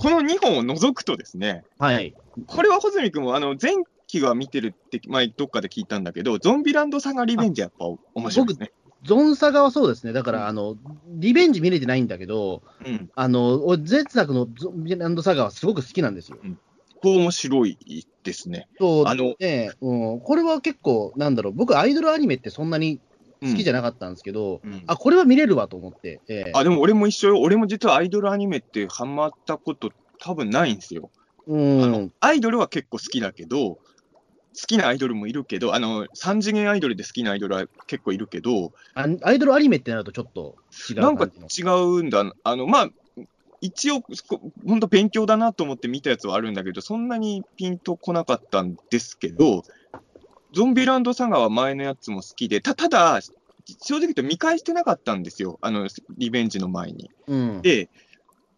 この2本を除くとですね、はい。これは穂積君も、あの、前期は見てるって、前どっかで聞いたんだけど、ゾンビランドサガリベンジはやっぱ面白いですね。ゾンサガはそうですね。だかうんら、あの、リベンジ見れてないんだけど、うん。あの、俺前作のゾンビランドサガはすごく好きなんですよ。こう面白いですね。そう、あのねうん、これは結構、なんだろう、僕、アイドルアニメってそんなに好きじゃなかったんですけど、うんあ、これは見れるわと思って、ええあ、でも俺も一緒よ。俺も実はアイドルアニメってハマったこと多分ないんですよ。うあのん、アイドルは結構好きだけど、好きなアイドルもいるけど、あの、三次元アイドルで好きなアイドルは結構いるけど、あアイドルアニメってなるとちょっと違うなんか。違うんだ。あの、まあ、一応、本当勉強だなと思って見たやつはあるんだけど、そんなにピンとこなかったんですけど、ゾンビランドサガは前のやつも好きで、たただ、正直言うと見返してなかったんですよ。あの、リベンジの前に。うん、で、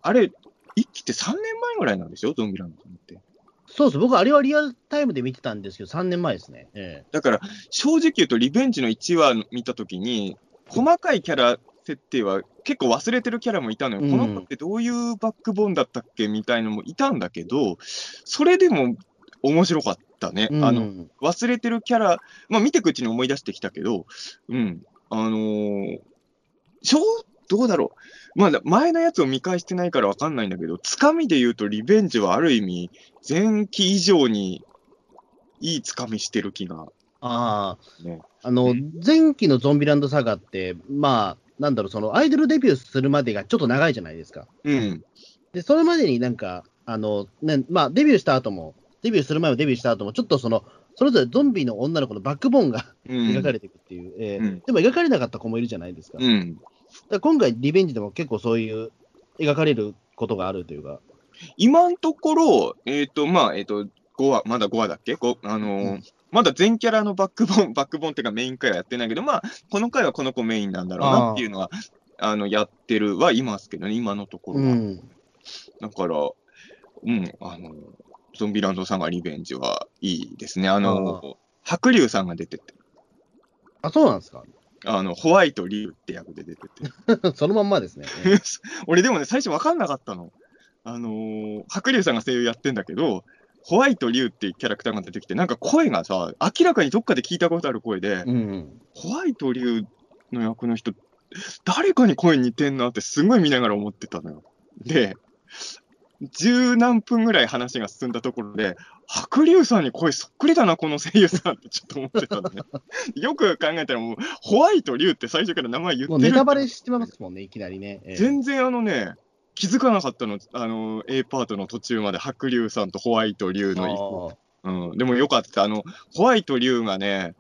あれ、一期って3年前ぐらいなんでしょ？ゾンビランドって。そうです、僕、あれはリアルタイムで見てたんですけど、3年前ですね。えだから、正直言うと、リベンジの1話見たときに、細かいキャラ設定は結構忘れてるキャラもいたのよ。うんこの子ってどういうバックボーンだったっけ？みたいのもいたんだけど、それでも面白かったね。えうん、あの、忘れてるキャラ、まあ見てくうちに思い出してきたけど、うん。あのー、ちょどうだろう。まあ、前のやつを見返してないからわかんないんだけど、つかみで言うとリベンジはある意味、前期以上にいいつかみしてる気が。ああ、ねあのうん、前期のゾンビランドサガって、まあ、なんだろう、そのアイドルデビューするまでがちょっと長いじゃないですか。うん。で、それまでになんか、あの、ね、まあ、デビューした後も、デビューする前もデビューした後も、ちょっとその、それぞれゾンビの女の子のバックボーンがうん。描かれていくっていう、えーうんでも描かれなかった子もいるじゃないですか。うん。ら今回、リベンジでも結構そういう描かれることがあるというか、今のところ、えっ、と、まあ、えっ、と、5話、まだ5話だっけ ?5、あのーうんまだ全キャラのバックボーン、バックボーンっていうかメイン回はやってないけど、まあ、この回はこの子メインなんだろうなっていうのは、あの、やってるはいますけどね、今のところは。うん。だから、うん、あの、ゾンビランドさんがリベンジはいいですね。あの、白龍さんが出てて、あ、そうなんですか。あの、ホワイト龍って役で出てて。そのまんまですね。え ー俺でもね、最初分かんなかったの。あのー白龍さんが声優やってんだけど、ホワイト龍っていうキャラクターが出てきて、なんか声がさ、明らかにどっかで聞いたことある声で、うん。ホワイト龍の役の人、誰かに声似てんなってすごい見ながら思ってたのよ。で、十何分ぐらい話が進んだところで、白龍さんに声そっくりだな、この声優さんってちょっと思ってたのね。よく考えたらもう、ホワイト龍って最初から名前言ってるもうネタバレしてますもんね、いきなりね。えー全然あのね、気づかなかったの、あの、A パートの途中まで白龍さんとホワイト龍の、あうん、でもよかった。あの、ホワイト龍がね、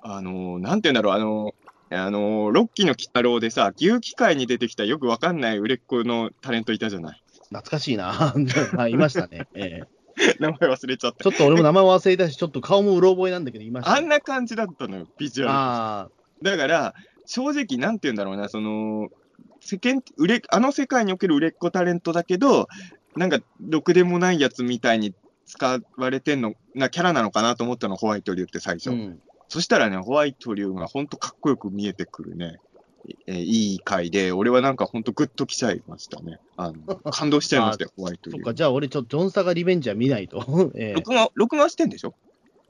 あの、なんて言うんだろう、あの、あの、ロッキーの鬼太郎でさ、牛機械に出てきたよくわかんない売れっ子のタレントいたじゃない。ー懐かしいな。はい、いましたね。えー名前忘れちゃったちょ。っと俺も名前忘れたし、ちょっと顔もうろ覚えなんだけど、いました、あんな感じだったのよ、ビジュアル。あだから、正直、なんて言うんだろうな、その、世間、売れ、あの世界における売れっ子タレントだけど、なんか、ろくでもないやつみたいに使われてんの、なキャラなのかなと思ったの、ホワイト龍って最あ、初。うん。そしたらね、ホワイト龍がほんとかっこよく見えてくるね、えーいい回で、俺はなんかほんとグッときちゃいましたね。あの、感動しちゃいましたよ、ホワイト龍そっ。か、じゃあ俺、ちょっとジョンサガリベンジは見ないと。えー録画、録画してんでしょ？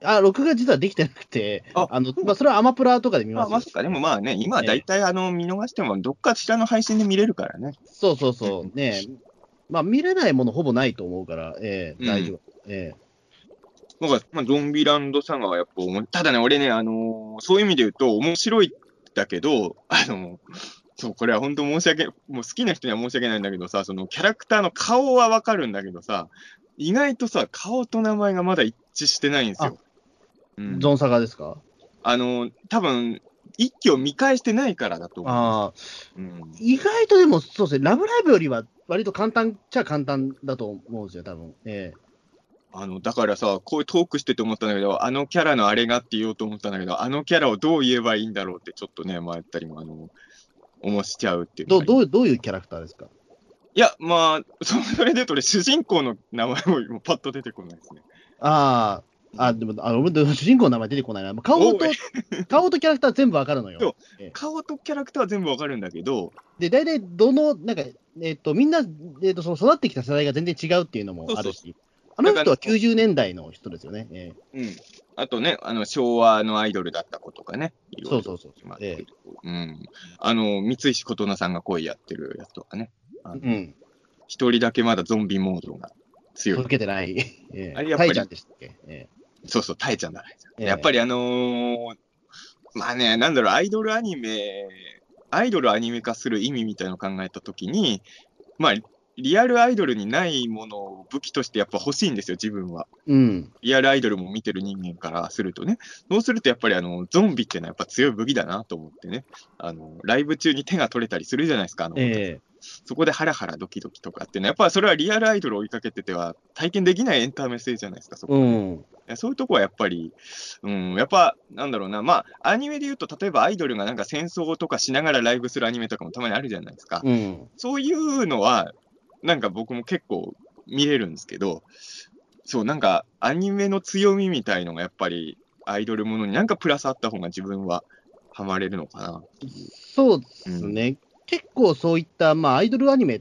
あ、録画実はできてなくて、ああの、まあ、それはアマプラとかで見ますよまさか、でもまあね、今は大体あの、見逃しても、どっかしらの配信で見れるからね。そうそうそう。ねまあ、見れないものほぼないと思うから、えー、大丈夫。えなんか、まあ、ゾンビランドサガはやっぱただね、俺ね、あのーそういう意味で言うと、面白いんだけど、あのそう、これは本当申し訳、もう好きな人には申し訳ないんだけどさ、そのキャラクターの顔はわかるんだけどさ、意外とさ、顔と名前がまだ一致してないんですよ。うんー、ゾンサガですか？あのー多分、一期を見返してないからだと思う。ああ、うん意外とでも、そうですね、ラブライブよりは割と簡単っちゃ簡単だと思うんですよ、多分。えあの、だからさ、こういうトークしてて思ったんだけど、あのキャラのあれがって言おうと思ったんだけど、あのキャラをどう言えばいいんだろうってちょっとね、迷ったりも、あの、思しちゃうっていーどううのがどうどういうキャラクターですか？いや、まあ、そそれでと俺、主人公の名前も今パッと出てこないですね。ああ、あ、でも、あ主人公の名前出てこないな。顔と 顔とキャラクター全部わかるのそうよ。顔とキャラクターは全部わかるんだけど、で、大体、どの、なんか、えっ、と、みんな、えっ、と、その育ってきた世代が全然違うっていうのもあるし、あの人はだから90年代の人ですよね。えうん。あとね、あの、昭和のアイドルだった子とかね。いろいろそうそうそう決まってるうん。あの、三石琴乃さんが声やってるやつとかね。うん。一人だけまだゾンビモードが強い受。けてない。ええあれやっぱりタイちゃんでしたっけ？えそうそう、タエちゃんだね。ええやっぱりあのーまあね、なんだろう、アイドルアニメ、アイドルアニメ化する意味みたいなのを考えたときに、まあ、リアルアイドルにないものを武器としてやっぱ欲しいんですよ、自分は。うん。リアルアイドルも見てる人間からするとね。そうするとやっぱりあの、ゾンビっていうのはやっぱ強い武器だなと思ってね。あの、ライブ中に手が取れたりするじゃないですか、あの、えそこでハラハラドキドキとかっていうのは、やっぱりそれはリアルアイドルを追いかけてては体験できないエンタメ性じゃないですか、そこえうん。そういうとこはやっぱり、うん、やっぱ、なんだろうな、まあ、アニメで言うと、例えばアイドルがなんか戦争とかしながらライブするアニメとかもたまにあるじゃないですか。うん。そういうのは、なんか僕も結構見れるんですけど、そう、なんかアニメの強みみたいのがやっぱりアイドルものになんかプラスあった方が自分はハマれるのかな。そうですね。結構そういった、まあ、アイドルアニメっ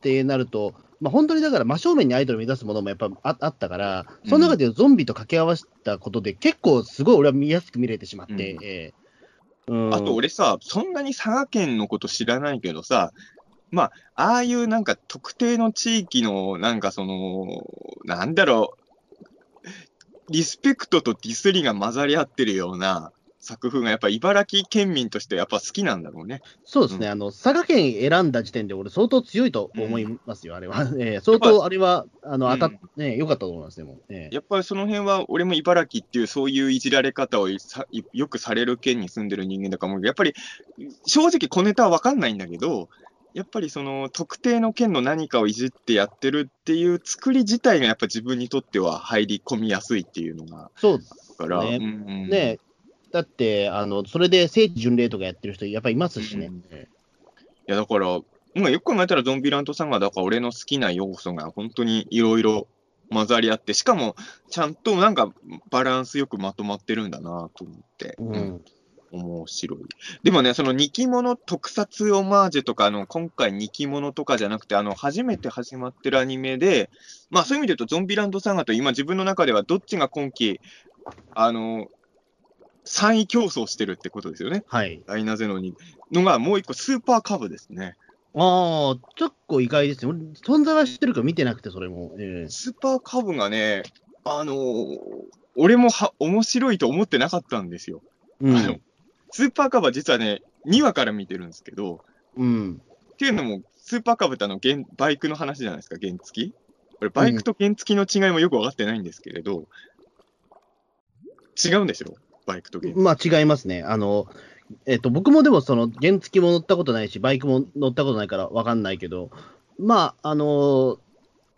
てなると、まあ、本当にだから真正面にアイドルを目指すものもやっぱああったから、その中でゾンビと掛け合わせたことで、結構すごい俺は見やすく見れてしまって、うん。ええ。うん、あと俺さ、そんなに佐賀県のこと知らないけどさ、まあ、ああいうなんか特定の地域のなんかその、なんだろう、リスペクトとディスりが混ざり合ってるような作風がやっぱ茨城県民としてやっぱ好きなんだろうね。そうですね、あの佐賀県選んだ時点で、俺、相当強いと思いますよ、あれは。ええ相当あれは、あの当たっね、良かったと思いますね、もう。ええやっぱりその辺は俺も茨城っていうそういういじられ方をさよくされる県に住んでる人間だからもうやっぱり正直小ネタは分かんないんだけど、やっぱりその特定の県の何かをいじってやってるっていう作り自体がやっぱ自分にとっては入り込みやすいっていうのがそうですから、ね。うん。うんねだってあの、それで聖地巡礼とかやってる人、やっぱりいますしね。うん。えいやだから、まあ、よく考えたらゾンビランドさんがだから俺の好きな要素が本当にいろいろ混ざり合って、しかもちゃんとなんかバランスよくまとまってるんだなと思って。えうん面白い。でもね、その二期物特撮オマージュとか、あの、今回二期物とかじゃなくて、あの、初めて始まってるアニメで、まあそういう意味で言うと、ゾンビランドサガと今自分の中ではどっちが今期、あの、3位競争してるってことですよね。はい。ダイナゼノに。のがもう一個、スーパーカブですね。ああ、結構意外ですよ。俺存在は知ってるか見てなくて、それも。ええスーパーカブがね、あのー俺もは面白いと思ってなかったんですよ。うんあのスーパーカブは実はね、2話から見てるんですけど、うん。っていうのも、スーパーカブってあの原バイクの話じゃないですか、原付き？これ、バイクと原付きの違いもよく分かってないんですけれど、違うんでしょ？バイクと原付まあ違いますね。あの、えっ、と、僕もでもその原付も乗ったことないし、バイクも乗ったことないからわかんないけど、まあ、あの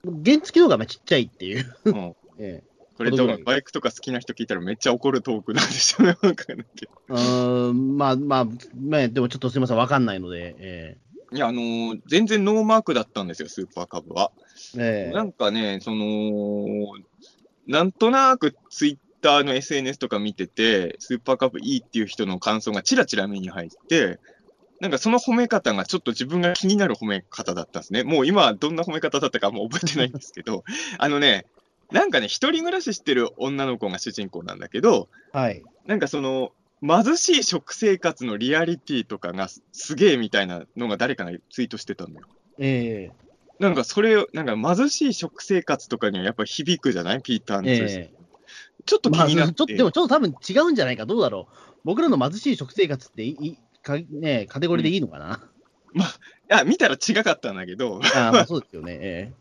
原付の方がまあちっちゃいっていう。き。うん えこれ、多分バイクとか好きな人聞いたらめっちゃ怒るトークなんでしょうね、わかんないけど。えうーん、まあまあ、まあ、でもちょっとすみません、わかんないので、えいや、あのー全然ノーマークだったんですよ、スーパーカブは。えええなんかね、その、なんとなくツイッターの SNS とか見てて、スーパーカブいいっていう人の感想がちらちら目に入って、なんかその褒め方がちょっと自分が気になる褒め方だったんですね。もう今はどんな褒め方だったかもう覚えてないんですけど、あのね、なんかね、一人暮らししてる女の子が主人公なんだけど、はい。なんかその、貧しい食生活のリアリティとかがすすげえみたいなのが誰かがツイートしてたんだよ。えなんかそれ、なんか貧しい食生活とかにはやっぱ響くじゃない？ピーターのえちょっと気まあ、になって、ちょっと、でもちょっと多分違うんじゃないか、どうだろう。僕らの貧しい食生活っていいか、ね、カテゴリーでいいのかな？あ見たら違かったんだけど、ああまあそうですよね。え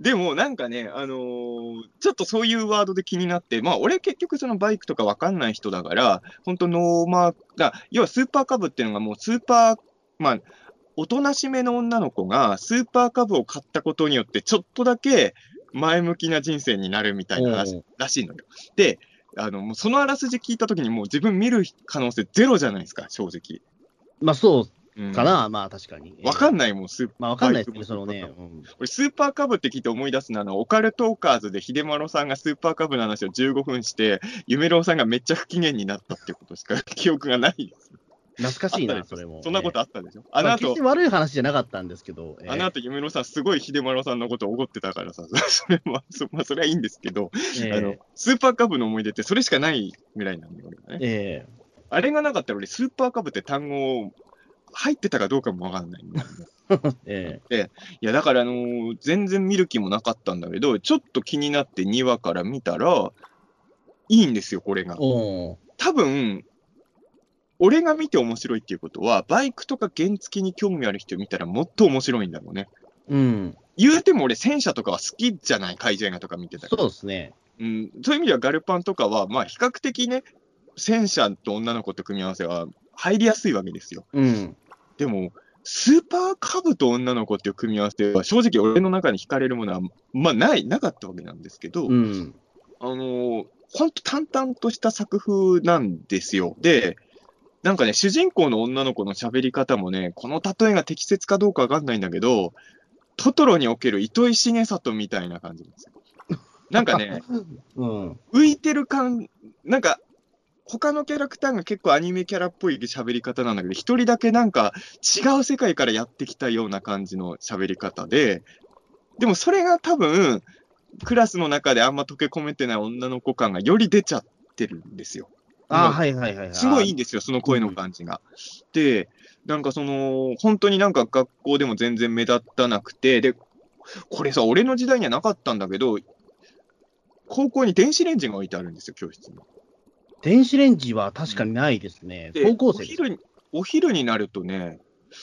でもなんかね、あのーちょっとそういうワードで気になって、まあ俺結局そのバイクとかわかんない人だから、本当ノーマーク、だ要はスーパーカブっていうのがもうスーパー、まあ、おとなしめの女の子がスーパーカブを買ったことによって、ちょっとだけ前向きな人生になるみたいな話らしいのよ。で、あの、もうそのあらすじ聞いたときにもう自分見る可能性ゼロじゃないですか、正直。えまあそううんかな、まあ確かに。わかんない。もん、スーパーまあわかんないですけど、バイクもそのね。うん俺、スーパーカブって聞いて思い出すのは、あの、オカルトーカーズで秀丸さんがスーパーカブの話を15分して、夢郎さんがめっちゃ不機嫌になったってことしか記憶がないです。懐かしいな、それも。そんなことああったでしょ、あの後決して、悪い話じゃなかったんですけど。ええあの後夢郎さん、すごい秀丸さんのことを怒ってたからさ、それも、そ まあ、それはいいんですけど、ええあの、スーパーカブの思い出ってそれしかないぐらいなんだよ、俺はね。えあれがなかったら俺、スーパーカブって単語入ってたかどうかもわかんないんだよね。ええいや、だから、あのー全然見る気もなかったんだけど、ちょっと気になって2話から見たら、いいんですよ、これがえ。おー多分、俺が見て面白いっていうことは、バイクとか原付に興味ある人見たらもっと面白いんだろうね。うん。言うても俺、戦車とかは好きじゃない、怪獣映画とか見てたけど。そうですね。うん、そういう意味ではガルパンとかは、まあ比較的ね、戦車と女の子と組み合わせは入りやすいわけですよ。うん。でも、スーパーカブと女の子っていう組み合わせは、正直俺の中に惹かれるものは、まあない、なかったわけなんですけど、うん。あのー、ほんと淡々とした作風なんですよ。で、なんかね、主人公の女の子の喋り方もね、この例えが適切かどうかわかんないんだけど、トトロにおける糸井重里みたいな感じですよ。なんかね、うん。浮いてる感、なんか、他のキャラクターが結構アニメキャラっぽい喋り方なんだけど、一人だけなんか違う世界からやってきたような感じの喋り方で、でもそれが多分、クラスの中であんま溶け込めてない女の子感がより出ちゃってるんですよ。ああ、はいはいはいはい。すごいいいんですよ、その声の感じが。で、なんかその、本当になんか学校でも全然目立たなくて、で、これさ、俺の時代にはなかったんだけど、高校に電子レンジが置いてあるんですよ、教室に。電子レンジは確かにないですね。で高校生です。お昼に、お昼になるとね、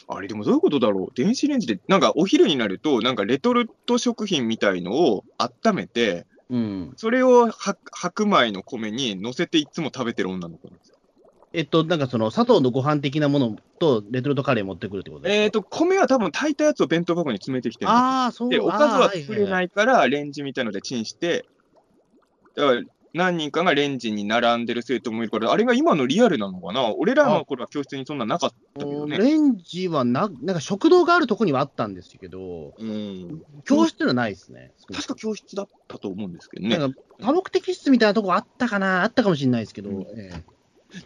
あれでもどういうことだろう電子レンジで、なんかお昼になると、なんかレトルト食品みたいのを温めて、うん。それを白白米の米に乗せていつも食べてる女の子なんですよ。えっと、なんかその、砂糖のご飯的なものとレトルトカレー持ってくるってことですか？えっ、と、米は多分炊いたやつを弁当箱に詰めてきてるんですよああ、そうで、おかずは作れい。ないから、レンジみたいのでチンして、だから何人かがレンジに並んでる生徒もいるから、あれが今のリアルなのかな？俺らの頃は教室にそんななかったけどね。レンジはな、なんか食堂があるとこにはあったんですけど、うん。教室はないですね。確か教室だったと思うんですけどね。なんか多目的室みたいなとこあったかな、あったかもしれないですけど、うんええ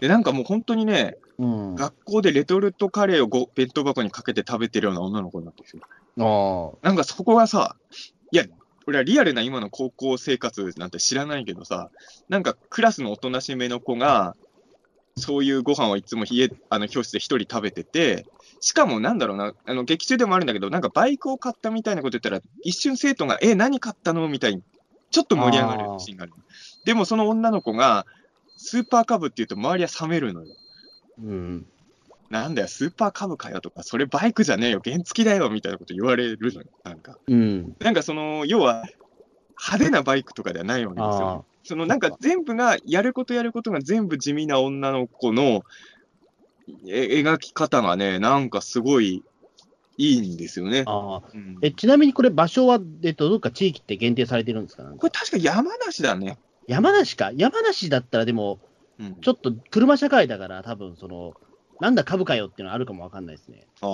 で、なんかもう本当にね、うん、あ学校でレトルトカレーをご弁当箱にかけて食べてるような女の子なんですよ。あなんかそこがさ、いや、俺はリアルな今の高校生活なんて知らないけどさ、なんかクラスのおとなしめの子が、そういうご飯をいつも家、あの教室で一人食べてて、しかもなんだろうな、あの劇中でもあるんだけど、なんかバイクを買ったみたいなこと言ったら、一瞬生徒が、え、何買ったの？みたいに、ちょっと盛り上がるシーンがある。でもその女の子が、スーパーカブって言うと周りは冷めるのよ。うん、なんだよ、スーパーカブかよとか、それバイクじゃねえよ、原付だよみたいなこと言われるのよ、なんか。うん、なんかその、要は、派手なバイクとかではないわけですよ。あ。そのなんか全部が、やることやることが全部地味な女の子のえ描き方がね、なんかすごいいいんですよね。ああうん。えちなみにこれ、場所は、えっと、どっか地域って限定されてるんですか。これ確か山梨だね。山梨か、山梨だったらでも、うん、ちょっと車社会だから、多分その、なんだ、株かよっていうのはあるかもわかんないですね。ああ。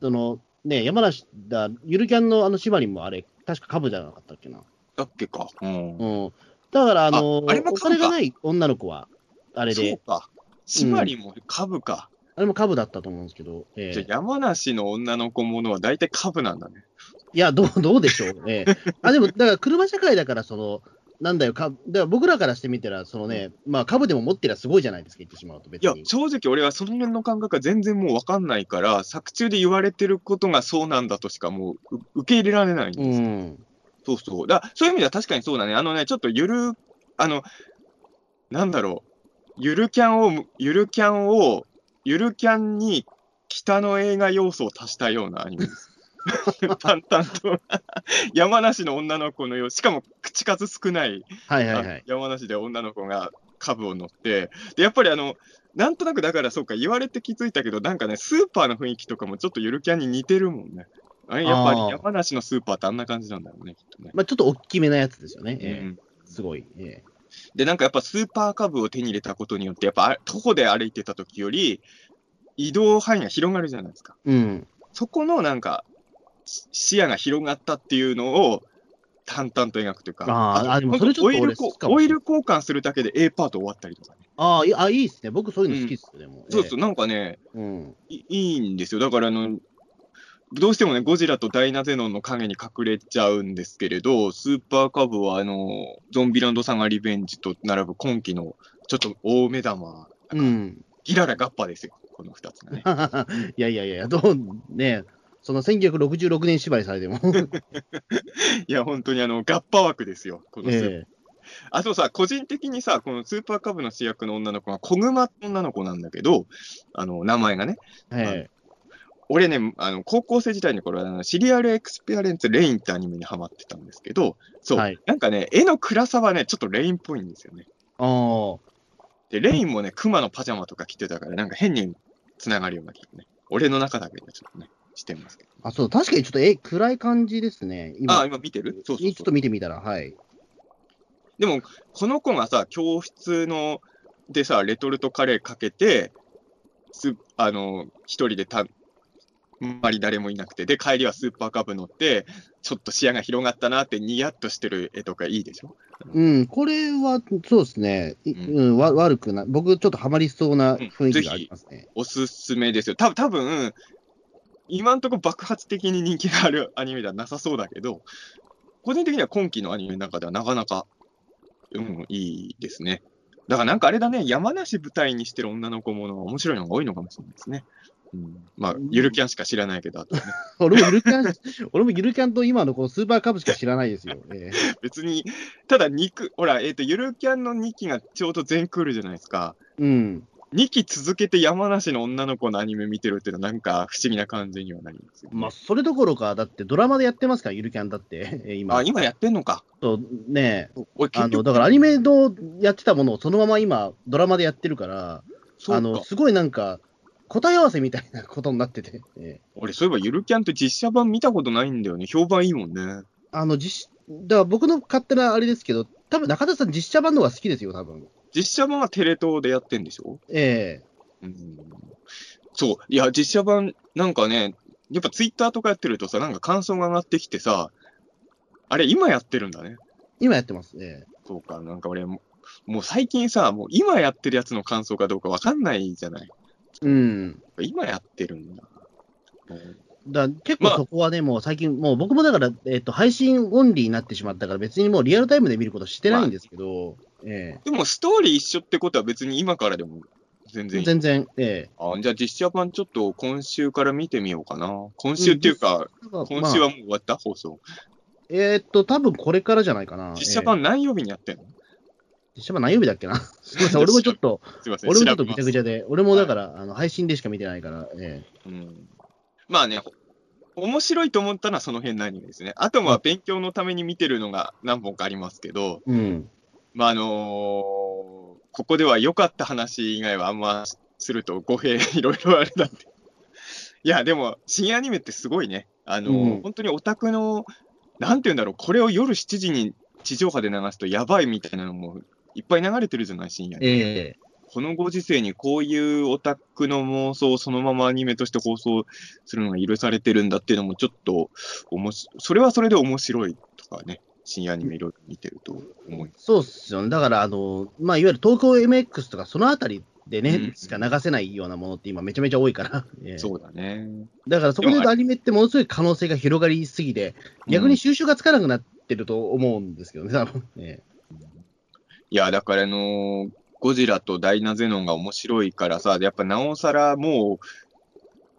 そのね、山梨だ、ゆるキャンのあの縛りもあれ、確か株じゃなかったっけな。だっけか。うん。うん。だから、あのああれもお金がない女の子は、あれそうで、か。締まりも株か。あれも株だったと思うんですけど、ええじゃあ山梨の女の子ものは大体株なんだね。いや、どう、どうでしょう。ええあ、でも、だから車社会だから、その、なんだよ、かだから僕らからしてみたら、そのね、まあ、株でも持ってりゃすごいじゃないですか、言ってしまうと、別いやに、。正直俺はその辺の感覚が全然もう分かんないから、作中で言われてることがそうなんだとしかもうう受け入れられないんうですよ。ん。そうそう。だそういう意味では確かにそうだね。あのね、ちょっとゆる、あの、なんだろう。ゆるキャンを、ゆるキャンを、ゆるキャンに北の映画要素を足したようなアニメです。淡々と 山梨の女の子のよう、しかも口数少ないはいはいはい。あ山梨で女の子が株を乗って、で、やっぱりあの、なんとなくだからそうか、言われて気づいたけど、なんかね、スーパーの雰囲気とかもちょっとゆるキャンに似てるもんね。あれやっぱり山梨のスーパーってあんな感じなんだろうね、きっとね。まあ、ちょっと大きめなやつですよね。ええうんすごい。ええで、なんかやっぱスーパー株を手に入れたことによって、やっぱあ徒歩で歩いてた時より、移動範囲が広がるじゃないですか。うん。そこのなんか、し視野が広がったっていうのを、淡々と描くというか、とあーあでもそれちょっと俺オイルオイル交換するだけで A パート終わったりとかね。ああ、いあいいですね。僕、そういうの好きっすよ、でも。そうそう、なんかね、ええうん。いいいんですよ。だからあの、どうしてもね、ゴジラとダイナゼノンの影に隠れちゃうんですけれど、スーパーカブは、あの、ゾンビランドサガリベンジと並ぶ今期のちょっと大目玉、うん。ギララガッパですよ、この二つがね。いやいやいや、どう、ねその1966年縛りされても。いや、本当にあの、ガッパ枠ですよ、このスーパーえあとさ、個人的にさ、このスーパーカブの主役の女の子が小熊って女の子なんだけど、あの、名前がね。はい。俺ね、あの、高校生時代にこれ、あのシリアルエクスペアレンツレインってアニメにハマってたんですけど、そう、はいなんかね、絵の暗さはね、ちょっとレインっぽいんですよね。ああ。で、レインもね、熊のパジャマとか着てたから、なんか変に繋がるような気がね。俺の中だけでちょっとね、してますけど。あ、そう、確かにちょっと、え、暗い感じですね。あ、今見てる？そうそうそうちょっと見てみたら、はい。でも、この子がさ、教室の、でさ、レトルトカレーかけて、す、あの、一人でた、あんまり誰もいなくて、で、帰りはスーパーカブ乗って、ちょっっと視野が広がったなってニヤッとしてる絵とかいいでしょ？うん、これは、そうですね。いうん、わ悪くない。僕、ちょっとハマりそうな雰囲気がありますね。おすすめですよ。た多分今んとこ爆発的に人気があるアニメではなさそうだけど、個人的には今期のアニメの中ではなかなか、うん、いいですね。だからなんかあれだね、山梨舞台にしてる女の子ものが面白いのが多いのかもしれないですね。うん、まあ、ゆるキャンしか知らないけど、あとね、俺もゆるキャン、俺もゆるキャンと今のこのスーパーカブしか知らないですよ。ええ別に、ただ肉、ほら、えっ、と、ゆるキャンの2期がちょうど全クールじゃないですか。うん。2期続けて山梨の女の子のアニメ見てるっていうのはなんか不思議な感じにはなりますよね、まあ、それどころか、だってドラマでやってますから、ゆるキャンだって、え今。あ、今やってんのか。そうねあの、だからアニメのやってたものをそのまま今、ドラマでやってるから、かあの、すごいなんか、答え合わせみたいなことになってて、ええ俺、そういえばゆるキャンって実写版見たことないんだよね。評判いいもんね。あの、実、だから僕の勝手なあれですけど、多分中田さん実写版の方が好きですよ、多分。実写版はテレ東でやってんでしょ？えうん。そう。いや、実写版、なんかね、やっぱツイッターとかやってるとさ、なんか感想が上がってきてさ、あれ、今やってるんだね。え今やってます。ええそうか、なんか俺も、もう最近さ、もう今やってるやつの感想かどうかわかんないじゃない。うん。今やってるんだ。うんだ結まあ。構そこはね、もう最近、もう僕もだから、えっと、配信オンリーになってしまったから、別にもうリアルタイムで見ることしてないんですけど、えでも、ストーリー一緒ってことは別に今からでも全え然いい。全然、えあじゃあ実写版ちょっと今週から見てみようかな。今週っていうか、え今週まあ。はもう終わった放送。えーっと、多分これからじゃないかな。実写版何曜日にやってんの、実写版何曜日だっけな？すみません、俺もちょっと、すいません、俺もちょっとぐちゃぐちゃで、俺もだから、あの配信でしか見てないから、え。うん。まあね、面白いと思ったのはその辺のアニメですね。あとは勉強のために見てるのが何本かありますけど、えうん。まああのーここでは良かった話以外はあんますると語弊いろいろあれなんで。いや、でも、新アニメってすごいね。あのーうん本当にオタクの、なんて言うんだろう、これを夜7時に地上波で流すとやばいみたいなのもいっぱい流れてるじゃない、深夜に。ええこのご時世にこういうオタクの妄想をそのままアニメとして放送するのが許されてるんだっていうのもちょっとおもし、それはそれで面白いとかね、深夜アニメいろいろ見てると思い。そうっすよね。だから、あの、まあ、いわゆる東京 MX とか、そのあたりでね、うんしか流せないようなものって今めちゃめちゃ多いから。ええそうだね。だからそこで言うとアニメってものすごい可能性が広がりすぎて、逆に収集がつかなくなってると思うんですけどね、多分。えいや、だからあのーゴジラとダイナゼノンが面白いからさ、やっぱなおさらも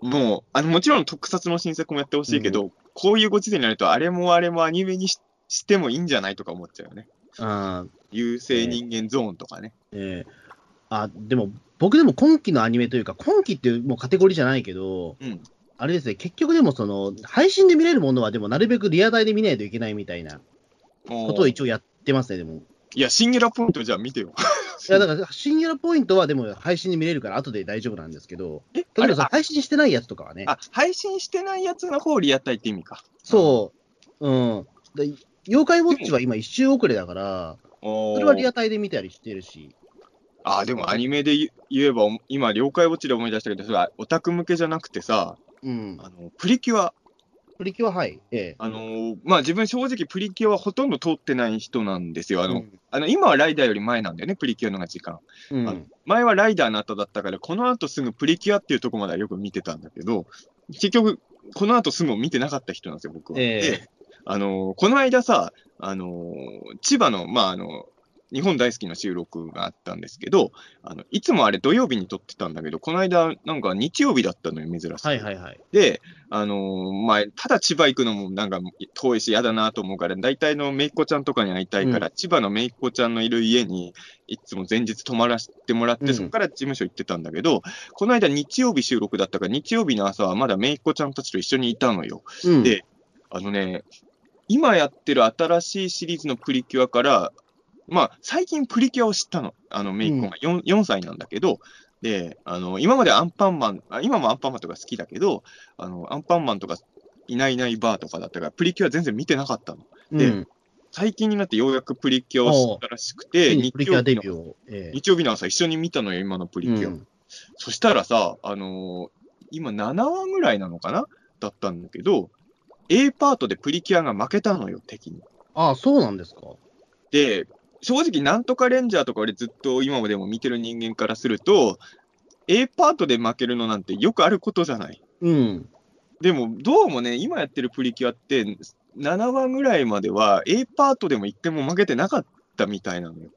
う、もう、あの、もちろん特撮の新作もやってほしいけど、こういうご時世になると、あれもあれもアニメにししてもいいんじゃないとか思っちゃうよね。えあー優勢人間ゾーンとかね。ええあ、でも、僕でも今期のアニメというか、今期っていうもうカテゴリーじゃないけど、うん。あれですね、結局でもその、配信で見れるものはでもなるべくリアタイで見ないといけないみたいなことを一応やってますね、でも。いや、シンギュラポイントじゃあ見てよ。いや、だから、シンギュラポイントはでも配信で見れるから後で大丈夫なんですけど、え、例えばさ配信してないやつとかはね、あ、配信してないやつの方をリアタイって意味か。そう、うん。で妖怪ウォッチは今一周遅れだから、それはリアタイで見たりしてるし、あ、でもアニメで言言えば、今、了解ウォッチで思い出したけど、それはオタク向けじゃなくてさ、うん。あの、プリキュア。プリキュア、はい。ええ。あのーまあ、自分正直プリキュアはほとんど通ってない人なんですよ。あの、うんあの今はライダーより前なんだよね、プリキュアのが時間。うん前はライダーの後だったから、この後すぐプリキュアっていうところまではよく見てたんだけど、結局、この後すぐを見てなかった人なんですよ、僕は。ええで、あのーこの間さ、あのー千葉の、まあ、あの、日本大好きの収録があったんですけど、あのいつもあれ土曜日に撮ってたんだけど、この間、なんか日曜日だったのよ、珍しく。はいはいはい。で、あのーまあ、ただ千葉行くのもなんか遠いし嫌だなと思うから、大体のめいっ子ちゃんとかに会いたいから、千葉のめいっ子ちゃんのいる家にいつも前日泊まらせてもらって、うんそこから事務所行ってたんだけど、この間日曜日収録だったから、日曜日の朝はまだめいっ子ちゃんたちと一緒にいたのよ。うん。であのね、今やってる新しいシリーズのプリキュアから、まあ、最近プリキュアを知ったの。あの、メイコンが 4,、4歳なんだけど、で、あの、今までアンパンマン、あ今もアンパンマンとか好きだけど、あの、アンパンマンとか、いないいないバーとかだったから、プリキュア全然見てなかったの。でうん。最近になってようやくプリキュアを知ったらしくて、日曜日の日曜日の朝一緒に見たのよ、今のプリキュア。うんそしたらさ、あのー今7話ぐらいなのかな？だったんだけど、A パートでプリキュアが負けたのよ、敵に。ああ、そうなんですか。で、正直、なんとかレンジャーとか俺ずっと今までも見てる人間からすると、A パートで負けるのなんてよくあることじゃない。うん。でも、どうもね、今やってるプリキュアって、7話ぐらいまでは A パートでも一回も負けてなかったみたいなのよ。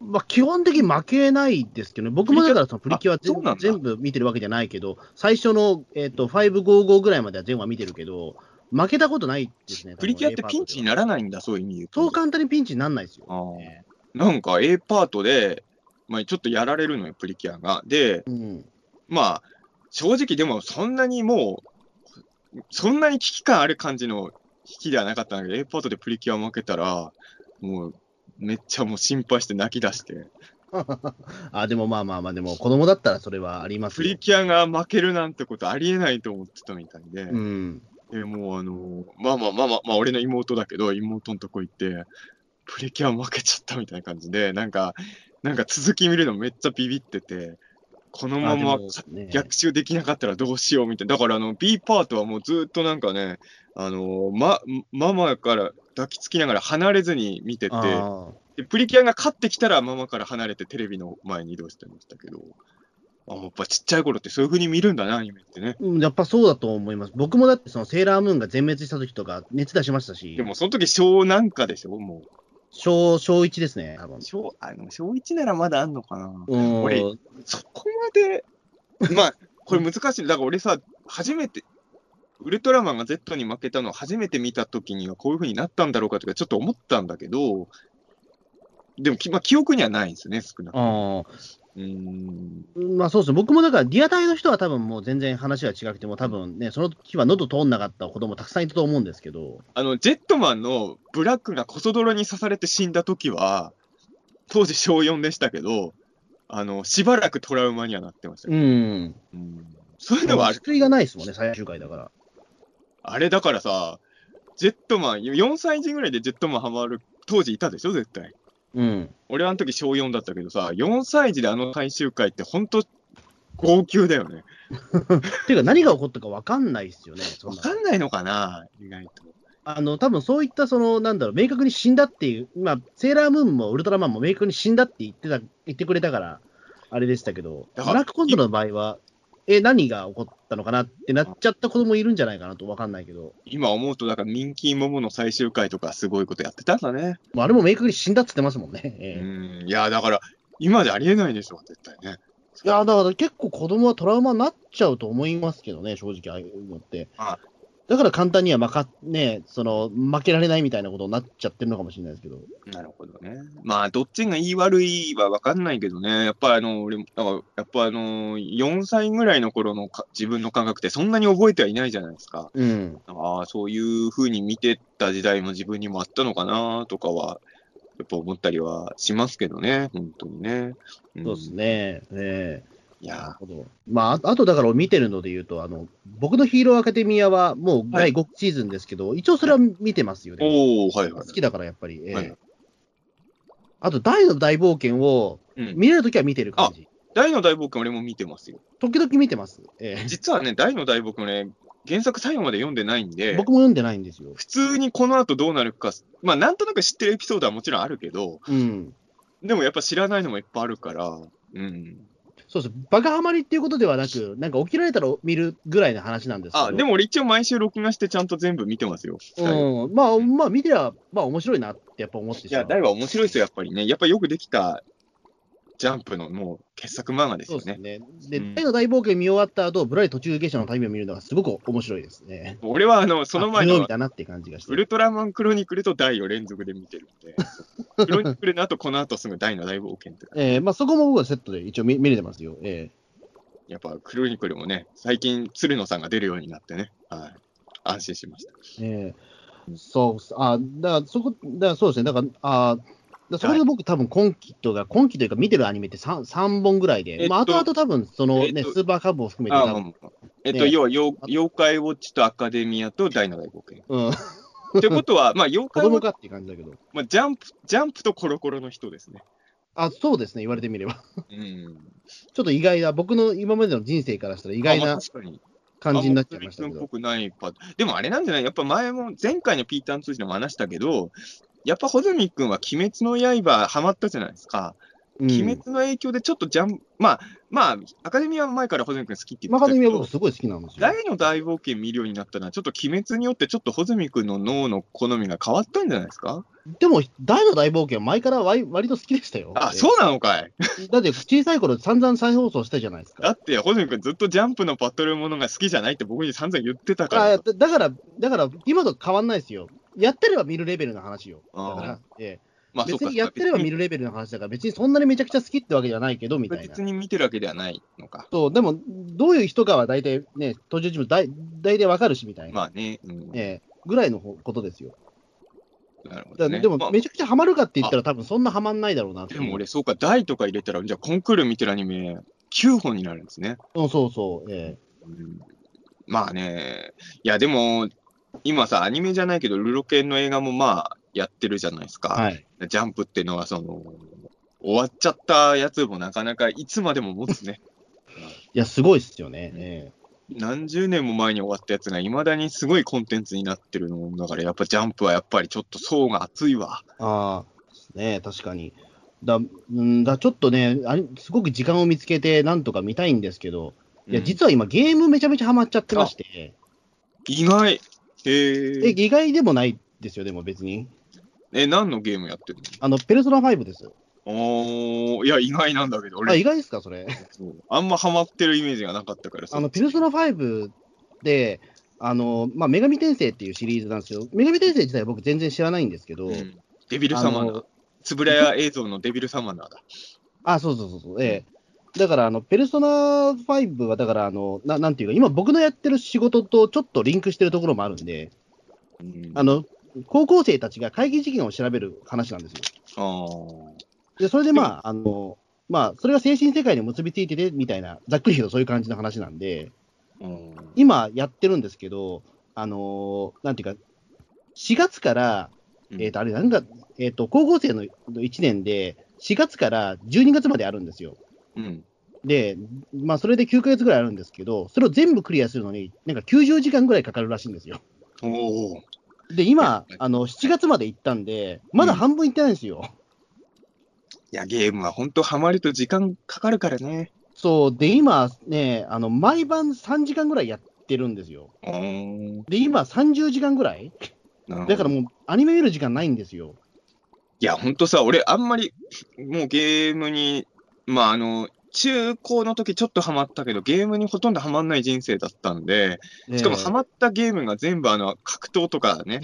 まあ、基本的に負けないですけどね、僕もだからそのプリキュア全部見てるわけじゃないけど、最初の、えっと555ぐらいまでは全話見てるけど、負けたことないですね。プリキュアってピンチにならないんだ、そういう意味で言うと。そう簡単にピンチにならないですよ。なんか A パートで、まあ、ちょっとやられるのよ、プリキュアが。で、えうん。まあ、正直でもそんなにもう、そんなに危機感ある感じの引きではなかったんだけど、A パートでプリキュア負けたら、もう、めっちゃもう心配して泣き出して、あ、でもまあまあまあ、でも子供だったらそれはありますよプリ。キュアが負けるなんてことありえないと思ってたみたいで、うん。でもうあの、まあまあまあまあ、まあ、俺の妹だけど、妹のとこ行って、プリキュア負けちゃったみたいな感じで、なんか、なんか続き見るのめっちゃビビってて、このまま逆襲できなかったらどうしようみたいな。だからあの B パートはもうずっとなんかね、あのま、ママから抱きつきながら離れずに見てて、あでプリキュアが勝ってきたらママから離れてテレビの前に移動してましたけど、あやっぱちっちゃい頃ってそういう風に見るんだな、アニメってね。ーうんやっぱそうだと思います。僕もだってそのセーラームーンが全滅した時とか熱出しましたしで、もその時小なんかでしょも小小1ですね、多分う。。小、あの、小1ならまだあんのかな。うん俺そこまで、まあ、これ難しい。だから俺さ、初めて、ウルトラマンが Z に負けたのを初めて見たときにはこういう風になったんだろうかとかちょっと思ったんだけど、でもき、まあ、記憶にはないんですよね、少なくとも。あうーん。ーまあそうですね、僕もだから、リアタイの人は多分もう全然話が違くても、多分ね、その時は喉通んなかった子供たくさんいたと思うんですけど、あの、ジェットマンのブラックがコソ泥に刺されて死んだときは、当時小4でしたけど、あの、しばらくトラウマにはなってましたうよ。ん。うんそういうのはある。救いがないですもんね、最終回だから。あれだからさ、ジェットマン、4歳児ぐらいでジェットマンハマる当時いたでしょ、絶対。うん。俺はあの時小4だったけどさ、4歳児であの最終回って本当、号泣だよね。っ ていうか、何が起こったか分かんないですよね、そんなわかんないのかな、意外と。あの、多分そういった、その、なんだろう、明確に死んだっていう、まあ、セーラームーンもウルトラマンも明確に死んだって言ってた、言ってくれたから、あれでしたけど、ブラックコントロの場合は、え、何が起こったのかなってなっちゃった子供いるんじゃないかなと分かんないけど、今思うと、だからミンキーモモの最終回とかすごいことやってたんだね。あれも明確に死んだって言ってますもんね。うええん。いや、だから、今でありえないでしょ、絶対ね。いや、だから結構子供はトラウマになっちゃうと思いますけどね、正直ああいうのって。あだから簡単には負か、ね、その、負けられないみたいなことになっちゃってるのかもしれないですけど。なるほどね。まあ、どっちがいい悪いは分かんないけどね。やっぱあの、俺も、だからやっぱあの、4歳ぐらいの頃のか自分の感覚ってそんなに覚えてはいないじゃないですか。うん。ああ、そういう風に見てた時代も自分にもあったのかなとかは、やっぱ思ったりはしますけどね、本当にね。んそうです。ね。ええいや。まあ、ああとだから見てるので言うと、あの、僕のヒーローアカデミアはもう第5シーズンですけど、一応それは見てますよね。おおはいはい。好きだからやっぱり。ええはいあと、大の大冒険をうん。見れるときは見てる感じ。大の大冒険俺も見てますよ。時々見てます。ええ実はね、大の大冒険ね、原作最後まで読んでないんで、僕も読んでないんですよ。普通にこの後どうなるか、まあなんとなく知ってるエピソードはもちろんあるけど、うん。でもやっぱ知らないのもいっぱいあるから、うん。そうです。バカハマりっていうことではなく、なんか起きられたら見るぐらいの話なんですけど。あ、でも俺一応毎週録画してちゃんと全部見てますよ。うん。まあ、まあ見てりゃ、まあ面白いなってやっぱ思ってしまういや、大は面白いですよ、やっぱりね。やっぱよくできたジャンプのもう傑作漫画ですよそうですね。うん大の大冒険見終わった後、ブライ途中下車の旅を見るのがすごく面白いですね。俺はあの、その前あ昨日の見たなって感じがして。ウルトラマンクロニクルと大を連続で見てるんで、クロニクルの後、この後すぐ大の大冒険って。えーまあそこも僕はセットで一応見見れてますよ。えやっぱクロニクルもね、最近、鶴野さんが出るようになってね、はい。安心しました。ーえーそう、あ、だからそこ、だからそうですね。だから、あそれで僕、多分今期とか、今期というか見てるアニメって 3, 三本ぐらいで、えっとまあ、後々多分そのね、えっとスーパーカブを含めてえっと、ね要は妖、妖怪ウォッチとアカデミアと大の大冒険。うん、ってことは、まあ、妖子怪ウォッチ、って感じだけど。まあ、ジャンプ、ジャンプとコロコロの人ですね。あ、そうですね、言われてみれば。うん。ちょっと意外な、僕の今までの人生からしたら意外な。感じになっちゃいましたでもあれなんじゃない？やっぱ前も、前回のピーターン通信でも話したけど、やっぱ穂積君は鬼滅の刃ハマったじゃないですか。うん鬼滅の影響でちょっとジャン、まあ、まあ、アカデミーは前から穂積君好きって言ってたけど、ミア僕すごい好きなんですよ。大の大冒険見るようになったのは、ちょっと鬼滅によってちょっと穂積君の脳の好みが変わったんじゃないですかでも、大の大冒険は前から割割と好きでしたよ。あ、そうなのかいだって小さい頃散々再放送したじゃないですか。だって、穂積君ずっとジャンプのバトルものが好きじゃないって僕に散々言ってたからだから、だから今と変わんないですよ。やってれば見るレベルの話よ。だから、ええまあ、別にやってれば見るレベルの話だから、別にそんなにめちゃくちゃ好きってわけじゃないけど、みたいな別。に見てるわけではないのか。そう、でも、どういう人かは大体ね、登場人物大大体わかるし、みたいな。まあね。うんええぐらいのことですよ。なるほどね。だでも、まあめちゃくちゃハマるかって言ったら、多分そんなハマんないだろうなでも俺、そうか、大とか入れたら、じゃあコンクール見てるアニメ9本になるんですね。うん、そうそう、えうんまあね、いや、でも、今さ、アニメじゃないけど、ルロケンの映画もまあ、やってるじゃないですか。えはい。ジャンプっていうのは、その、終わっちゃったやつもなかなかいつまでも持つね。いや、すごいっすよね。え何十年も前に終わったやつが、いまだにすごいコンテンツになってるの。だから、やっぱジャンプはやっぱりちょっと層が厚いわ。えああ、ね、確かに。だ、うんだちょっとねあれ、すごく時間を見つけて、なんとか見たいんですけど、いや、うん実は今、ゲームめちゃめちゃハマっちゃってまして、意外。へえ、え。意外でもないですよ、でも別に。え、何のゲームやってるの？あの、ペルソナ5です。おー、いや、意外なんだけど、あ、俺意、外ですか、それ？そうあんまハマってるイメージがなかったからさ。あの、ペルソナ5で、あの、まあ、女神転生っていうシリーズなんですよ。女神転生自体は僕全然知らないんですけど、うんデビルサマナー。つぶらや映像のデビルサマナーだ。あ、そうそうそうそう。ええだから、あの、ペルソナ5は、だから、あの、ななんていうか、今僕のやってる仕事とちょっとリンクしてるところもあるんで、うんあの、高校生たちが会議事件を調べる話なんですよ。で、それでまあ、あの、まあ、それが精神世界に結びついてて、みたいな、ざっくり言うとそういう感じの話なんで、うん今やってるんですけど、あのなんていうか、4月から、えっ、と、あれ、なんか、えっ、と、高校生の1年で、4月から12月まであるんですよ。うん。で、まあ、それで9ヶ月ぐらいあるんですけど、それを全部クリアするのに、なんか90時間ぐらいかかるらしいんですよ。おお。で、今、あの、7月まで行ったんで、まだ半分行ってないんですよ。いや、ゲームは本当ハマると時間かかるからね。そう、で、今ね、あの、毎晩3時間ぐらいやってるんですよ。で、今30時間ぐらいだからもう、アニメ見る時間ないんですよ。いや、ほんとさ、俺、あんまり、もうゲームに、まあ、あの、中高の時ちょっとハマったけど、ゲームにほとんどハマんない人生だったんで、しかもハマったゲームが全部あの、格闘とかね、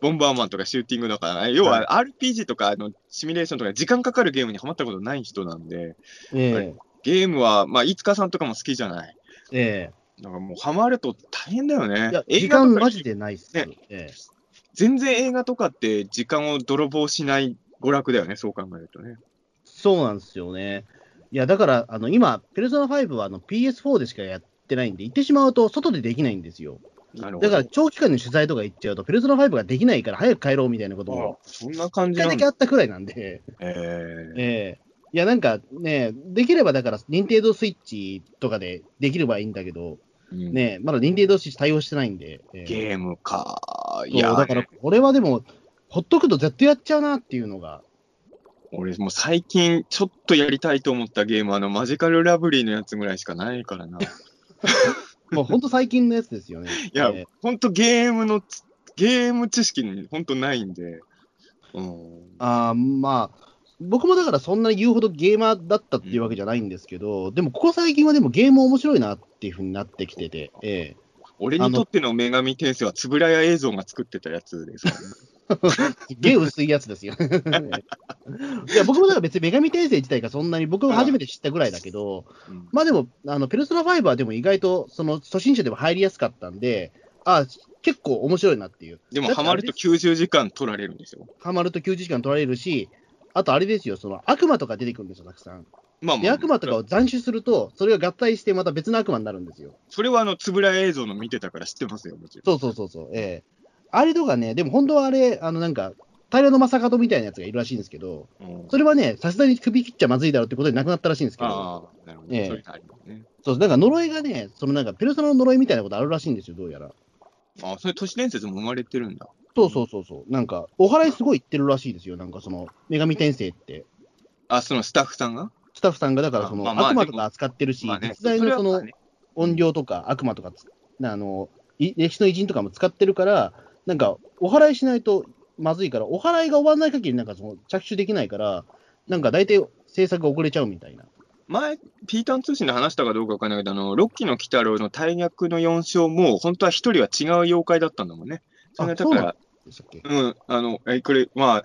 ボンバーマンとかシューティングだから、要は RPG とかあのシミュレーションとか時間かかるゲームにハマったことない人なんで、ええゲームは、まあ、飯塚さんとかも好きじゃない。えだからもうハマると大変だよえねいや、。時間マジでないっす。ねええ全然映画とかって時間を泥棒しない娯楽だよね、そう考えるとね。そうなんですよね。いや、だから、あの、今、ペルソナ5はあの PS4 でしかやってないんで、行ってしまうと外でできないんですよ。なるほど。だから、長期間の取材とか行っちゃうと、ペルソナ5ができないから早く帰ろうみたいなことあも、そんな感一回だじなんだ。けあったくらいなんで、えーええいや、なんかね、できればだから、任天堂スイッチとかでできればいいんだけど、うんね、まだ任天堂スイッチ対応してないんで、ええゲームか。いそうや、だから、これはでも、ほっとくと絶対やっちゃうなっていうのが、俺もう最近ちょっとやりたいと思ったゲーム、あの、マジカルラブリーのやつぐらいしかないからな。いもう本当最近のやつですよね。や、えほんとゲームのつ、ゲーム知識にほんとないんで。うん。あーまあ、僕もだからそんなに言うほどゲーマーだったっていうわけじゃないんですけど、でもここ最近はでもゲーム面白いなっていうふうになってきてて、え俺にとっての女神転生は、つぶらや映像が作ってたやつですからね。えすげえ薄いやつですよ。いや、僕もだから別に女神転生自体がそんなに、僕も初めて知ったぐらいだけど、うんまあでも、あのペルソナ5はでも意外と、その初心者でも入りやすかったんで、あ結構面白いなっていう。でも、ハマると90時間取られるんですよ。ハマると90時間取られるし、あとあれですよ、その悪魔とか出てくるんですよ、たくさん。で、まあまあ、悪魔とかを斬首すると、それが合体してまた別の悪魔になるんですよ。それはあの、つぶらや映像の見てたから知ってますよ、もちろん。そうそうそうそう、ええあれとかね、でも本当はあれ、あのなんか、平野正門みたいなやつがいるらしいんですけど、うんそれはね、さすがに首切っちゃまずいだろうってことでなくなったらしいんですけど、ああ、なるほど。ええそれがありますね。そう、なんか呪いがね、そのなんか、ペルソナの呪いみたいなことあるらしいんですよ、どうやら。ああ、それ都市伝説も生まれてるんだ。そうそうそうそう、なんか、お祓いすごい言ってるらしいですよ、なんかその、女神転生って。あ、そのスタッフさんが？スタッフさんが、だからその、まあまあ悪魔とか扱ってるし、まあね、実在のその怨霊とか悪魔とかつ、あの、い歴史の偉人とかも使ってるから、なんか、お祓いしないとまずいから、お祓いが終わらない限り、なんかその、着手できないから、なんか大体制作が遅れちゃうみたいな。前、ピーターン通信で話したかどうかわかんないけど、あの、ロッキーの鬼太郎の大逆の4章も、本当は一人は違う妖怪だったんだもんね。それだから、でしたっけ？うん、あの、え、これ、まあ、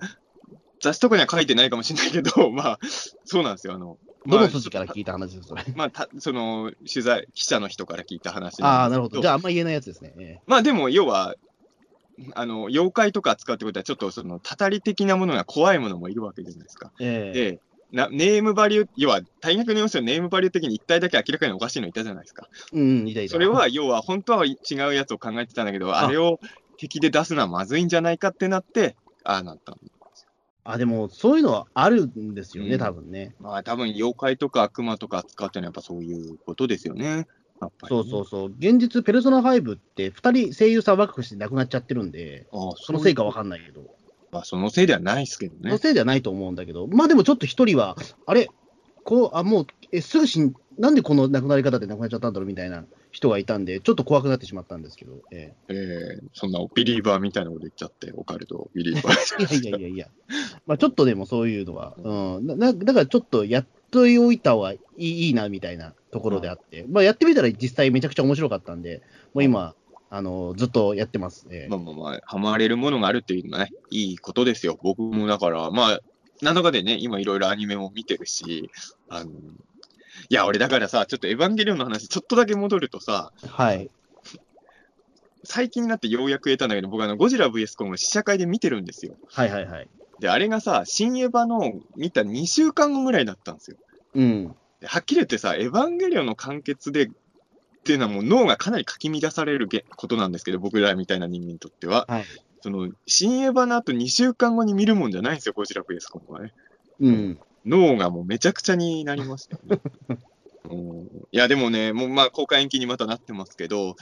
雑誌とかには書いてないかもしれないけど、まあ、そうなんですよ。あの、どまあの筋から聞いた話です、それ？まあ、たその、取材、記者の人から聞いた話ああ、なるほど。じゃあ、あんま言えないやつですね。えまあでも、要は、あの、妖怪とか扱うってことは、ちょっとその、たたり的なものが怖いものもいるわけじゃないですか。えええで、なネームバリュー、要は、大学の要素のネームバリュー的に一体だけ明らかにおかしいのいたじゃないですか。うん、いたいた。それは、要は、本当は違うやつを考えてたんだけど、あれを敵で出すのはまずいんじゃないかってなって、ああなったんあ、でも、そういうのはあるんですよね、うん多分ね。まあ、多分妖怪とか悪魔とか扱うってのはやっぱそういうことですよね。そうそうそう。現実、ペルソナ5って2人声優さん若くして亡くなっちゃってるんで、ああそのせいかわんかんないけど、まあ、そのせいではないですけどね。そのせいではないと思うんだけど、まあでもちょっと1人は、あれ、こう、あ、もう、え、すぐ死ん、なんでこの亡くなり方で亡くなっちゃったんだろうみたいな人がいたんで、ちょっと怖くなってしまったんですけど、ええ。ーそんなビリーバーみたいなこと言っちゃって、オカルト。ビリーバー。えい。やいやいやいや、まあちょっとでもそういうのは、うん、ななだからちょっとやっといた方がいいいいなみたいなところであって、まあやってみたら実際めちゃくちゃ面白かったんで、もう今、あの、ずっとやってます。ええまあまあまあ、ハマれるものがあるっていうのはね、いいことですよ。僕もだから、まあ、なんだかでね、今いろいろアニメも見てるし、あの、いや、俺だからさ、ちょっとエヴァンゲリオンの話、ちょっとだけ戻るとさ、はい。最近になってようやく得たんだけど、僕あの、ゴジラ VS コンを試写会で見てるんですよ。はいはいはい。で、あれがさ、新エヴァの見た2週間後ぐらいだったんですよ。うん。ではっきり言ってさ、エヴァンゲリオンの完結で、っていうのはもう脳がかなりかき乱されるげことなんですけど、僕らみたいな人間にとっては。はい。その、新エヴァの後2週間後に見るもんじゃないんですよ、ゴジラ VS コンはね。うん。脳がもうめちゃくちゃになりましたよね。うんいや、でもね、もうまあ公開延期にまたなってますけど、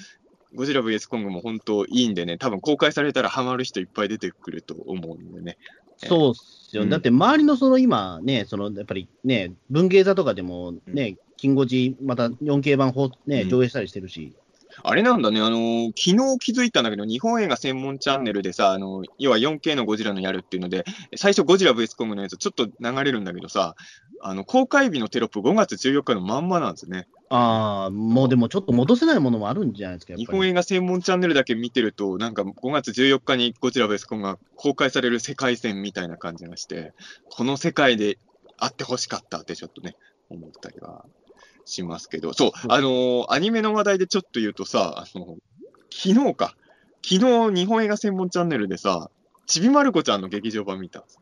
ゴジラ VS コングも本当いいんでね、多分公開されたらハマる人いっぱい出てくると思うんでね。そうっすよ。うんだって周りのその今ね、そのやっぱりね、文芸座とかでもね、キンゴジまた 4K 版放ね、うん上映したりしてるし。あれなんだね、あのー昨日気づいたんだけど、日本映画専門チャンネルでさ、あの要は 4K のゴジラのやるっていうので、最初ゴジラ VS コングのやつちょっと流れるんだけどさ、あの、公開日のテロップ5月14日のまんまなんですね。ああ、もうでもちょっと戻せないものもあるんじゃないですか。日本映画専門チャンネルだけ見てると、なんか5月14日にゴジラ VS コングが公開される世界線みたいな感じがして、この世界であってほしかったってちょっとね、思ったりはしますけど、そう、あのーアニメの話題でちょっと言うとさ、あの昨日か、昨日日本映画専門チャンネルでさ、ちびまる子ちゃんの劇場版見たんです。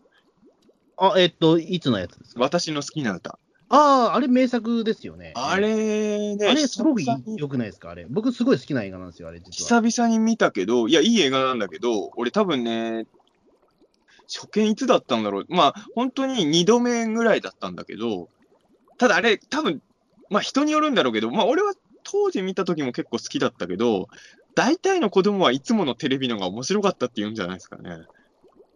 あ、えっと、いつのやつですか？私の好きな歌。ああ、あれ名作ですよね。あれね、あれすごく良くないですか？あれ。僕すごい好きな映画なんですよ、あれ実は。久々に見たけど、いや、いい映画なんだけど、俺多分ね、初見いつだったんだろう。まあ、本当に2度目ぐらいだったんだけど、ただあれ、多分、まあ人によるんだろうけど、まあ俺は当時見た時も結構好きだったけど、大体の子供はいつものテレビのが面白かったって言うんじゃないですかね。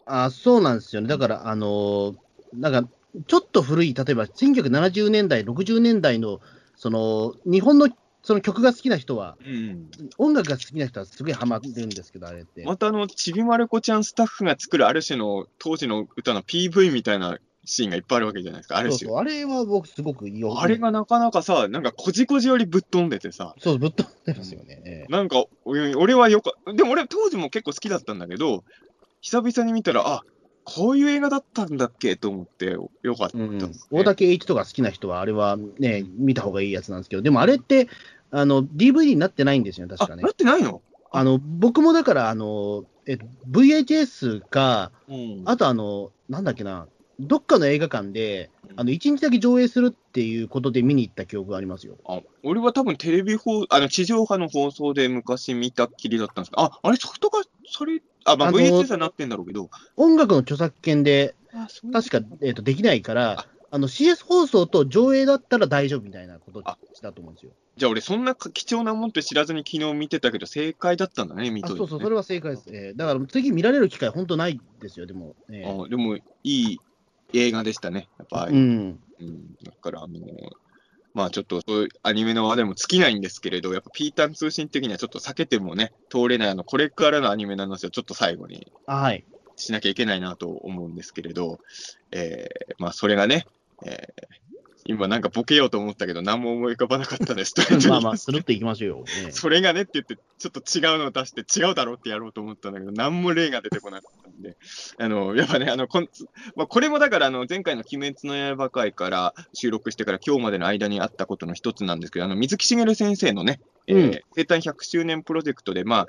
あそうなんですよね。だから、あのーなんか、ちょっと古い、例えば1970年代、60年代の、その、日本のその曲が好きな人は、うん。音楽が好きな人はすごいハマってるんですけど、あれって。またあの、ちびまる子ちゃんスタッフが作るある種の当時の歌の PV みたいなシーンがいっぱいあるわけじゃないですか、ある種。そうそう、あれは僕すごくいいよ。あれがなかなかさ、なんかこじこじよりぶっ飛んでてさ、そう、ぶっ飛んでますよね。ええ。なんか、お俺はよか、でも俺当時も結構好きだったんだけど、久々に見たら、あ、こういう映画だったんだっけと思ってよかったうん。大竹栄一とか好きな人は、あれはね、見た方がいいやつなんですけど、でもあれって、あの、DVD になってないんですよね、確あ、かね。な。ってないの？あの、僕もだから、あの、え VHS か、うん。あとあの、なんだっけな、どっかの映画館で、あの、1日だけ上映するっていうことで見に行った記憶がありますよ。あ俺は多分テレビ放、あの、地上波の放送で昔見たっきりだったんですけど、あ、あれソフトが、それ、あ、まあ VHS はなってんだろうけど、音楽の著作権で、確か、えっと、できないから、あ。の、CS 放送と上映だったら大丈夫みたいなことだと思うんですよ。じゃあ俺そんな貴重なもんって知らずに昨日見てたけど、正解だったんだね、見といて、あそうそう、それは正解です。えーだから次見られる機会、本当ないですよ、でも。え。ーあでも、いい映画でしたね、やっぱ、うん。うん、だから、あのまあちょっと、そういうアニメの話でも尽きないんですけれど、やっぱピータン通信的にはちょっと避けてもね、通れない、あの、これからのアニメの話をちょっと最後にあはい。しなきゃいけないなと思うんですけれど、えーまあそれがね、えー今なんかボケようと思ったけど、何も思い浮かばなかったです。まあまあ、スルッといきましょうよ。ね それがねって言って、ちょっと違うのを出して、違うだろうってやろうと思ったんだけど、何も例が出てこなかったんで、あの、やっぱね、あの、こんまあ、これもだから、あの、前回の鬼滅の刃会から収録してから今日までの間にあったことの一つなんですけど、あの、水木しげる先生のね、えーうん生誕100周年プロジェクトで、まあ、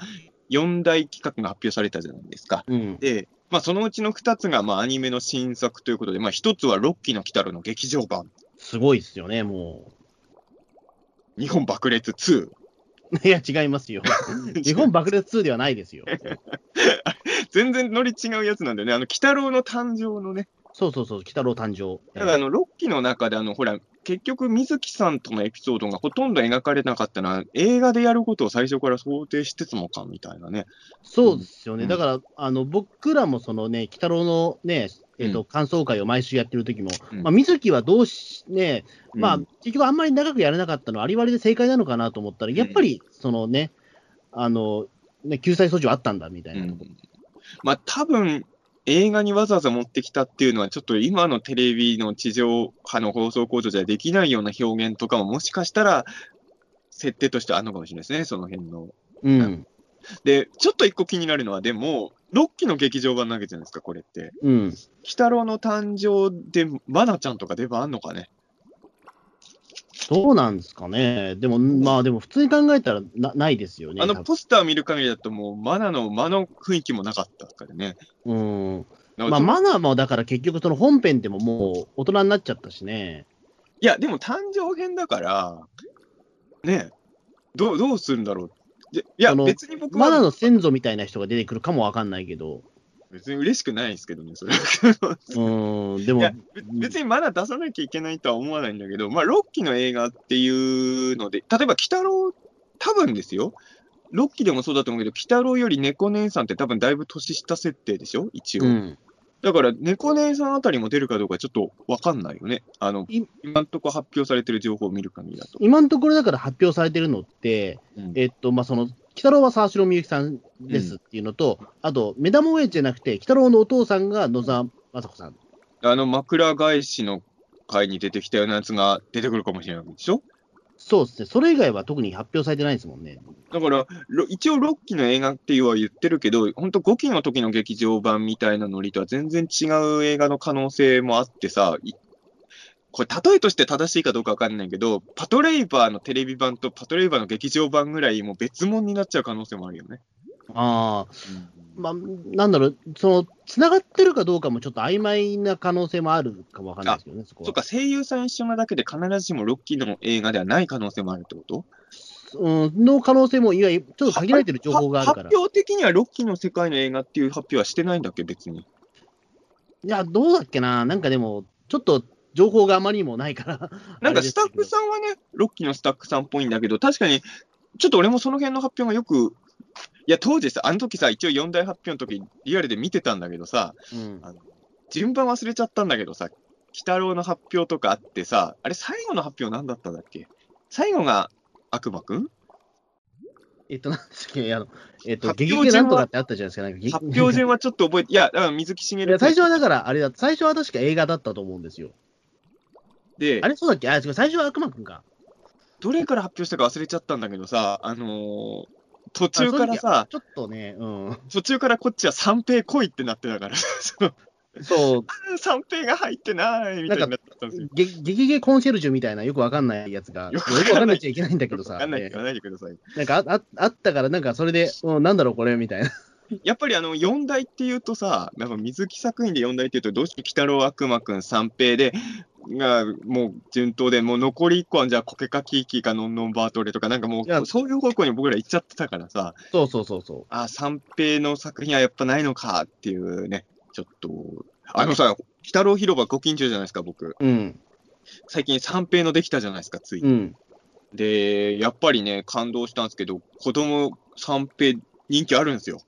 4大企画が発表されたじゃないですか。うん。で、まあ、そのうちの2つが、まあ、アニメの新作ということで、まあ、1つはロッキーの鬼太郎の劇場版、すごいですよね、も日本爆裂2。う。いや、違いますよ。日本爆裂2ではないですよ。全然ノリ違うやつなんだよね。あの、鬼太郎の誕生のね、そうそうそう、鬼太郎誕生。だからあの、ロッキーの中で、あの、ほら、結局、水木さんとのエピソードがほとんど描かれなかったのは、映画でやることを最初から想定してたのか、みたいなね。そうですよね。うんだから、あの、僕らもそのね、鬼太郎のね、えっ、と、うん感想会を毎週やってる時も、うんまあ、水木はどうし、ね、まあ、うん結局あんまり長くやれなかったのは、あり割りで正解なのかなと思ったら、やっぱり、そのね、あの、ね、救済措置はあったんだ、みたいなとこ。まあ、多分、映画にわざわざ持ってきたっていうのは、ちょっと今のテレビの地上波の放送構造じゃできないような表現とかも、もしかしたら、設定としてあるのかもしれないですね、その辺の。うん。で、ちょっと一個気になるのは、でも、ロッキーの劇場版なわけじゃないですか、これって。うん。鬼太郎の誕生で、マナちゃんとか出番あんのかねそうなんですかね。でも、まあでも普通に考えたらなないですよね。あのポスター見る限りだと、もうマナの間の雰囲気もなかったからね。うん。まあマナーもだから結局その本編でももう大人になっちゃったしね。いや、でも誕生編だから、ねどう、どうするんだろう。いや別に僕マナーはの先祖みたいな人が出てくるかもわかんないけど。別に嬉しくないですけどね、それは。うん。でも別にマナ出さなきゃいけないとは思わないんだけど、まあ、ロッキーの映画っていうので、例えば、鬼太郎、多分ですよ。ロッキーでもそうだと思うけど、鬼太郎より猫姉さんって多分だいぶ年下設定でしょ一応。うん。だから、猫姉さんあたりも出るかどうかちょっとわかんないよね。あの、い今んとこ発表されてる情報を見る限りだと。今のところだから発表されてるのって、うんえっと、まあその、鬼太郎は沢城みゆきさんですっていうのと、あと、目玉親父じゃなくて、鬼太郎のお父さんが野沢雅子さん。あの、枕返しの回に出てきたようなやつが出てくるかもしれないわけでしょ？そうですね。それ以外は特に発表されてないですもんね。だから、一応6期の映画っていうは言ってるけど、本当5期の時の劇場版みたいなノリとは全然違う映画の可能性もあってさ、これ例えとして正しいかどうかわかんないけど、パトレイバーのテレビ版とパトレイバーの劇場版ぐらいもう別物になっちゃう可能性もあるよね。ああ、まあ、なんだろう、その、つながってるかどうかもちょっと曖昧な可能性もあるかもわかんないですけどね、そこは。そっか、声優さん一緒なだけで必ずしも6期の映画ではない可能性もあるってこと？うん、の可能性も、いわゆる、ちょっと限られてる情報があるから。発表的には6期の世界の映画っていう発表はしてないんだっけ、別に。いや、どうだっけな、なんかでも、ちょっと情報があまりにもないから。なんかスタッフんさんはね、6期のスタッフさんっぽいんだけど、確かに、ちょっと俺もその辺の発表がよく、いや、当時さ、あの時さ、一応4大発表の時、リアルで見てたんだけどさ、うん、順番忘れちゃったんだけどさ、鬼太郎の発表とかあってさ、あれ最後の発表何だったんだっけ？最後が悪魔くん？えっと、なんですっけ、あの、えっと、発劇表順は劇なんとかってあったじゃないですか。なんか劇発表順はちょっと覚えて、いや、だから水木しげるいや最初はだから、あれだ、最初は確か映画だったと思うんですよ。であ、れそうだっけ？あ、違う、最初は悪魔くんか。どれから発表したか忘れちゃったんだけどさ、あのー途中からさ、ちょっとね、うん。途中からこっちは三平来いってなってたから、そう、三平が入ってないみたいになってたんですよ。げ劇芸コンシェルジュみたいなよくわかんないやつが、よよくわかんないくわかんないっちゃいけないんだけどさ、わかんないでください。ーなんかあああったから、なんかそれで、うん、なんだろう、これみたいな。やっぱりあの、四大っていうとさ、やっぱ水木作品で四大っていうと、どうしても鬼太郎悪魔くん三平で、が、もう順当で、もう残り一個はじゃあコケカキーキーかノンノンバートレとか、なんかもいやう、そういう方向に僕ら行っちゃってたからさ、そうそうそうそあ、三平の作品はやっぱないのかっていうね、ちょっと、あのさ、鬼太郎広場ご近所じゃないですか、僕。う。うん、最近三平のできたじゃないですか、つい。うん。で、やっぱりね、感動したんですけど、子供三平人気あるんですよ。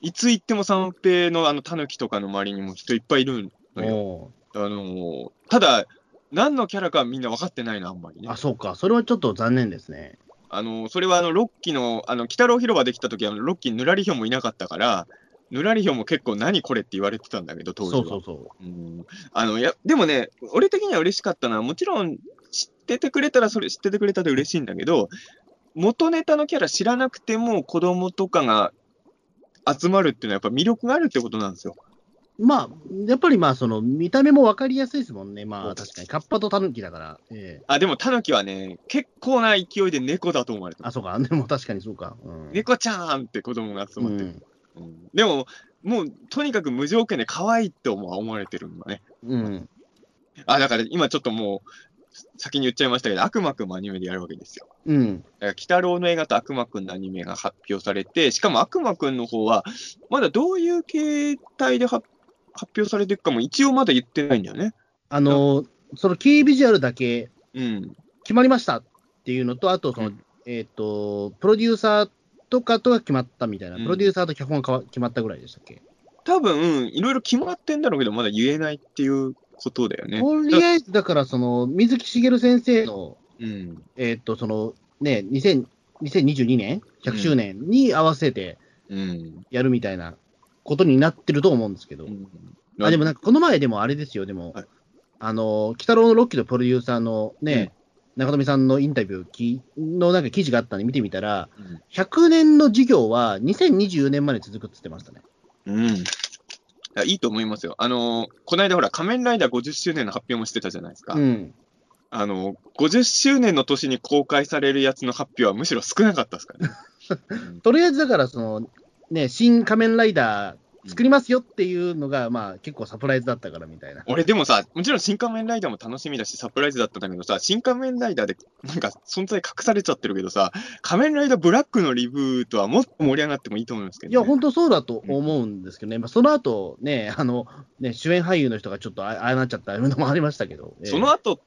いつ行っても三平のあのタヌキとかの周りにも人いっぱいいるのよ。おあのーただ、何のキャラかはみんな分かってないな、あんまりねーあ、。そうか。それはちょっと残念ですね。あのーそれはあの、ロッキーの、あの、北郎広場できた時は、ロッキーぬらりひょんもいなかったから、ぬらりひょんも結構何これって言われてたんだけど、当時は。そうそうそうんあの、や、でもね、俺的には嬉しかったのは、もちろん知っててくれたら、それ知っててくれたで嬉しいんだけど、元ネタのキャラ知らなくても子供とかが集まるっていうのはやっぱ魅力があるってことなんですよ。う。まあ、やっぱりまあ、その、見た目もわかりやすいですもんね。まあ、確かに。カッパとタヌキだから。ええあ、でもタヌキはね、結構な勢いで猫だと思われてまあ、す。そうか。でも確かにそうか。うん。猫ちゃんって子供が集まってる。うん。うんでも、もうとにかく無条件で可愛いって思思われてるんだね。うん。あ、だから今ちょっともう、先に言っちゃいましたけど、悪魔くんもアニメでやるわけですよ。うん。だから、鬼太郎の映画と悪魔くんのアニメが発表されて、しかも悪魔くんの方は、まだどういう形態で発発表されていくかも一応まだ言ってないんだよね。あの、そのキービジュアルだけうん。決まりましたっていうのと、あと、その、うんえっ、と、プロデューサーとかとが決まったみたいな、うんプロデューサーと脚本が決まったぐらいでしたっけ、多分、いろいろ決まってんだろうけど、まだ言えないっていうことだよね。とりあえず、だから、その、水木しげる先生の、うん。えっ、と、その、ね、2000 2022年 ?100 周年に合わせてうん。やるみたいなことになってると思うんですけど、うんあでもなんかこの前でもあれですよ、でも、はいあの、鬼太郎のロッキーのプロデューサーのね、中富さんのインタビューきのなんか記事があったんで見てみたら、うん100年の授業は2024年まで続くって言ってましたね。うん。いやいいと思いますよ。あのーこの間ほら、仮面ライダー50周年の発表もしてたじゃないですか。うん。あのー50周年の年に公開されるやつの発表はむしろ少なかったですからね。うんとりあえずだから、その、ね、新仮面ライダー作りますよっていうのが、まあ結構サプライズだったからみたいな。俺でもさ、もちろん新仮面ライダーも楽しみだし、サプライズだったんだけどさ、新仮面ライダーでなんか存在隠されちゃってるけどさ、仮面ライダーブラックのリブートはもっと盛り上がってもいいと思いますけど、ね。いや、本当そうだと思うんですけどね、まあ、その後ね、あの、ね、主演俳優の人がちょっとあああなっちゃったのもありましたけど、ええその後、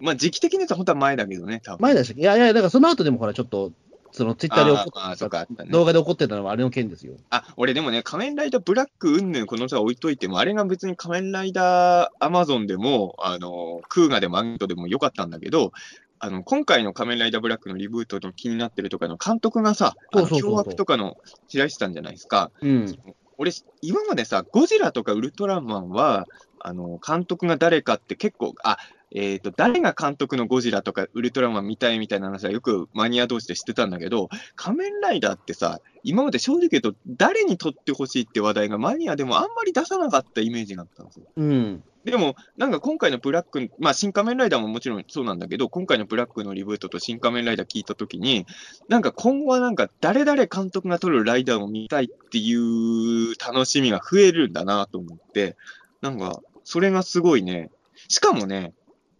まあ時期的に言うと本当は前だけどね、多分。前でしたっけ？いやいや、だからその後でもほら、ちょっと、そのツイッターで怒ったね動画で怒ってたのはあれの件ですよ。あ、俺でもね、仮面ライダーブラックうんぬんこの人は置いといても、あれが別に仮面ライダーアマゾンでも、あの、クーガでもアンギトでもよかったんだけど、あの、今回の仮面ライダーブラックのリブートの気になってるとかの監督がさ、そうそうそうそう凶悪とかの白石さんじゃないですか。うん。俺、今までさ、ゴジラとかウルトラマンは、あの、監督が誰かって結構、あ、えっ、と、誰が監督のゴジラとかウルトラマン見たいみたいな話はよくマニア同士で知ってたんだけど、仮面ライダーってさ、今まで正直言うと、誰に撮ってほしいって話題がマニアでもあんまり出さなかったイメージがあったんですよ。うん。でも、なんか今回のブラック、まあ、新仮面ライダーももちろんそうなんだけど、今回のブラックのリブートと新仮面ライダー聞いたときに、なんか今後はなんか誰々監督が撮るライダーを見たいっていう楽しみが増えるんだなと思って、なんか、それがすごいね。しかもね、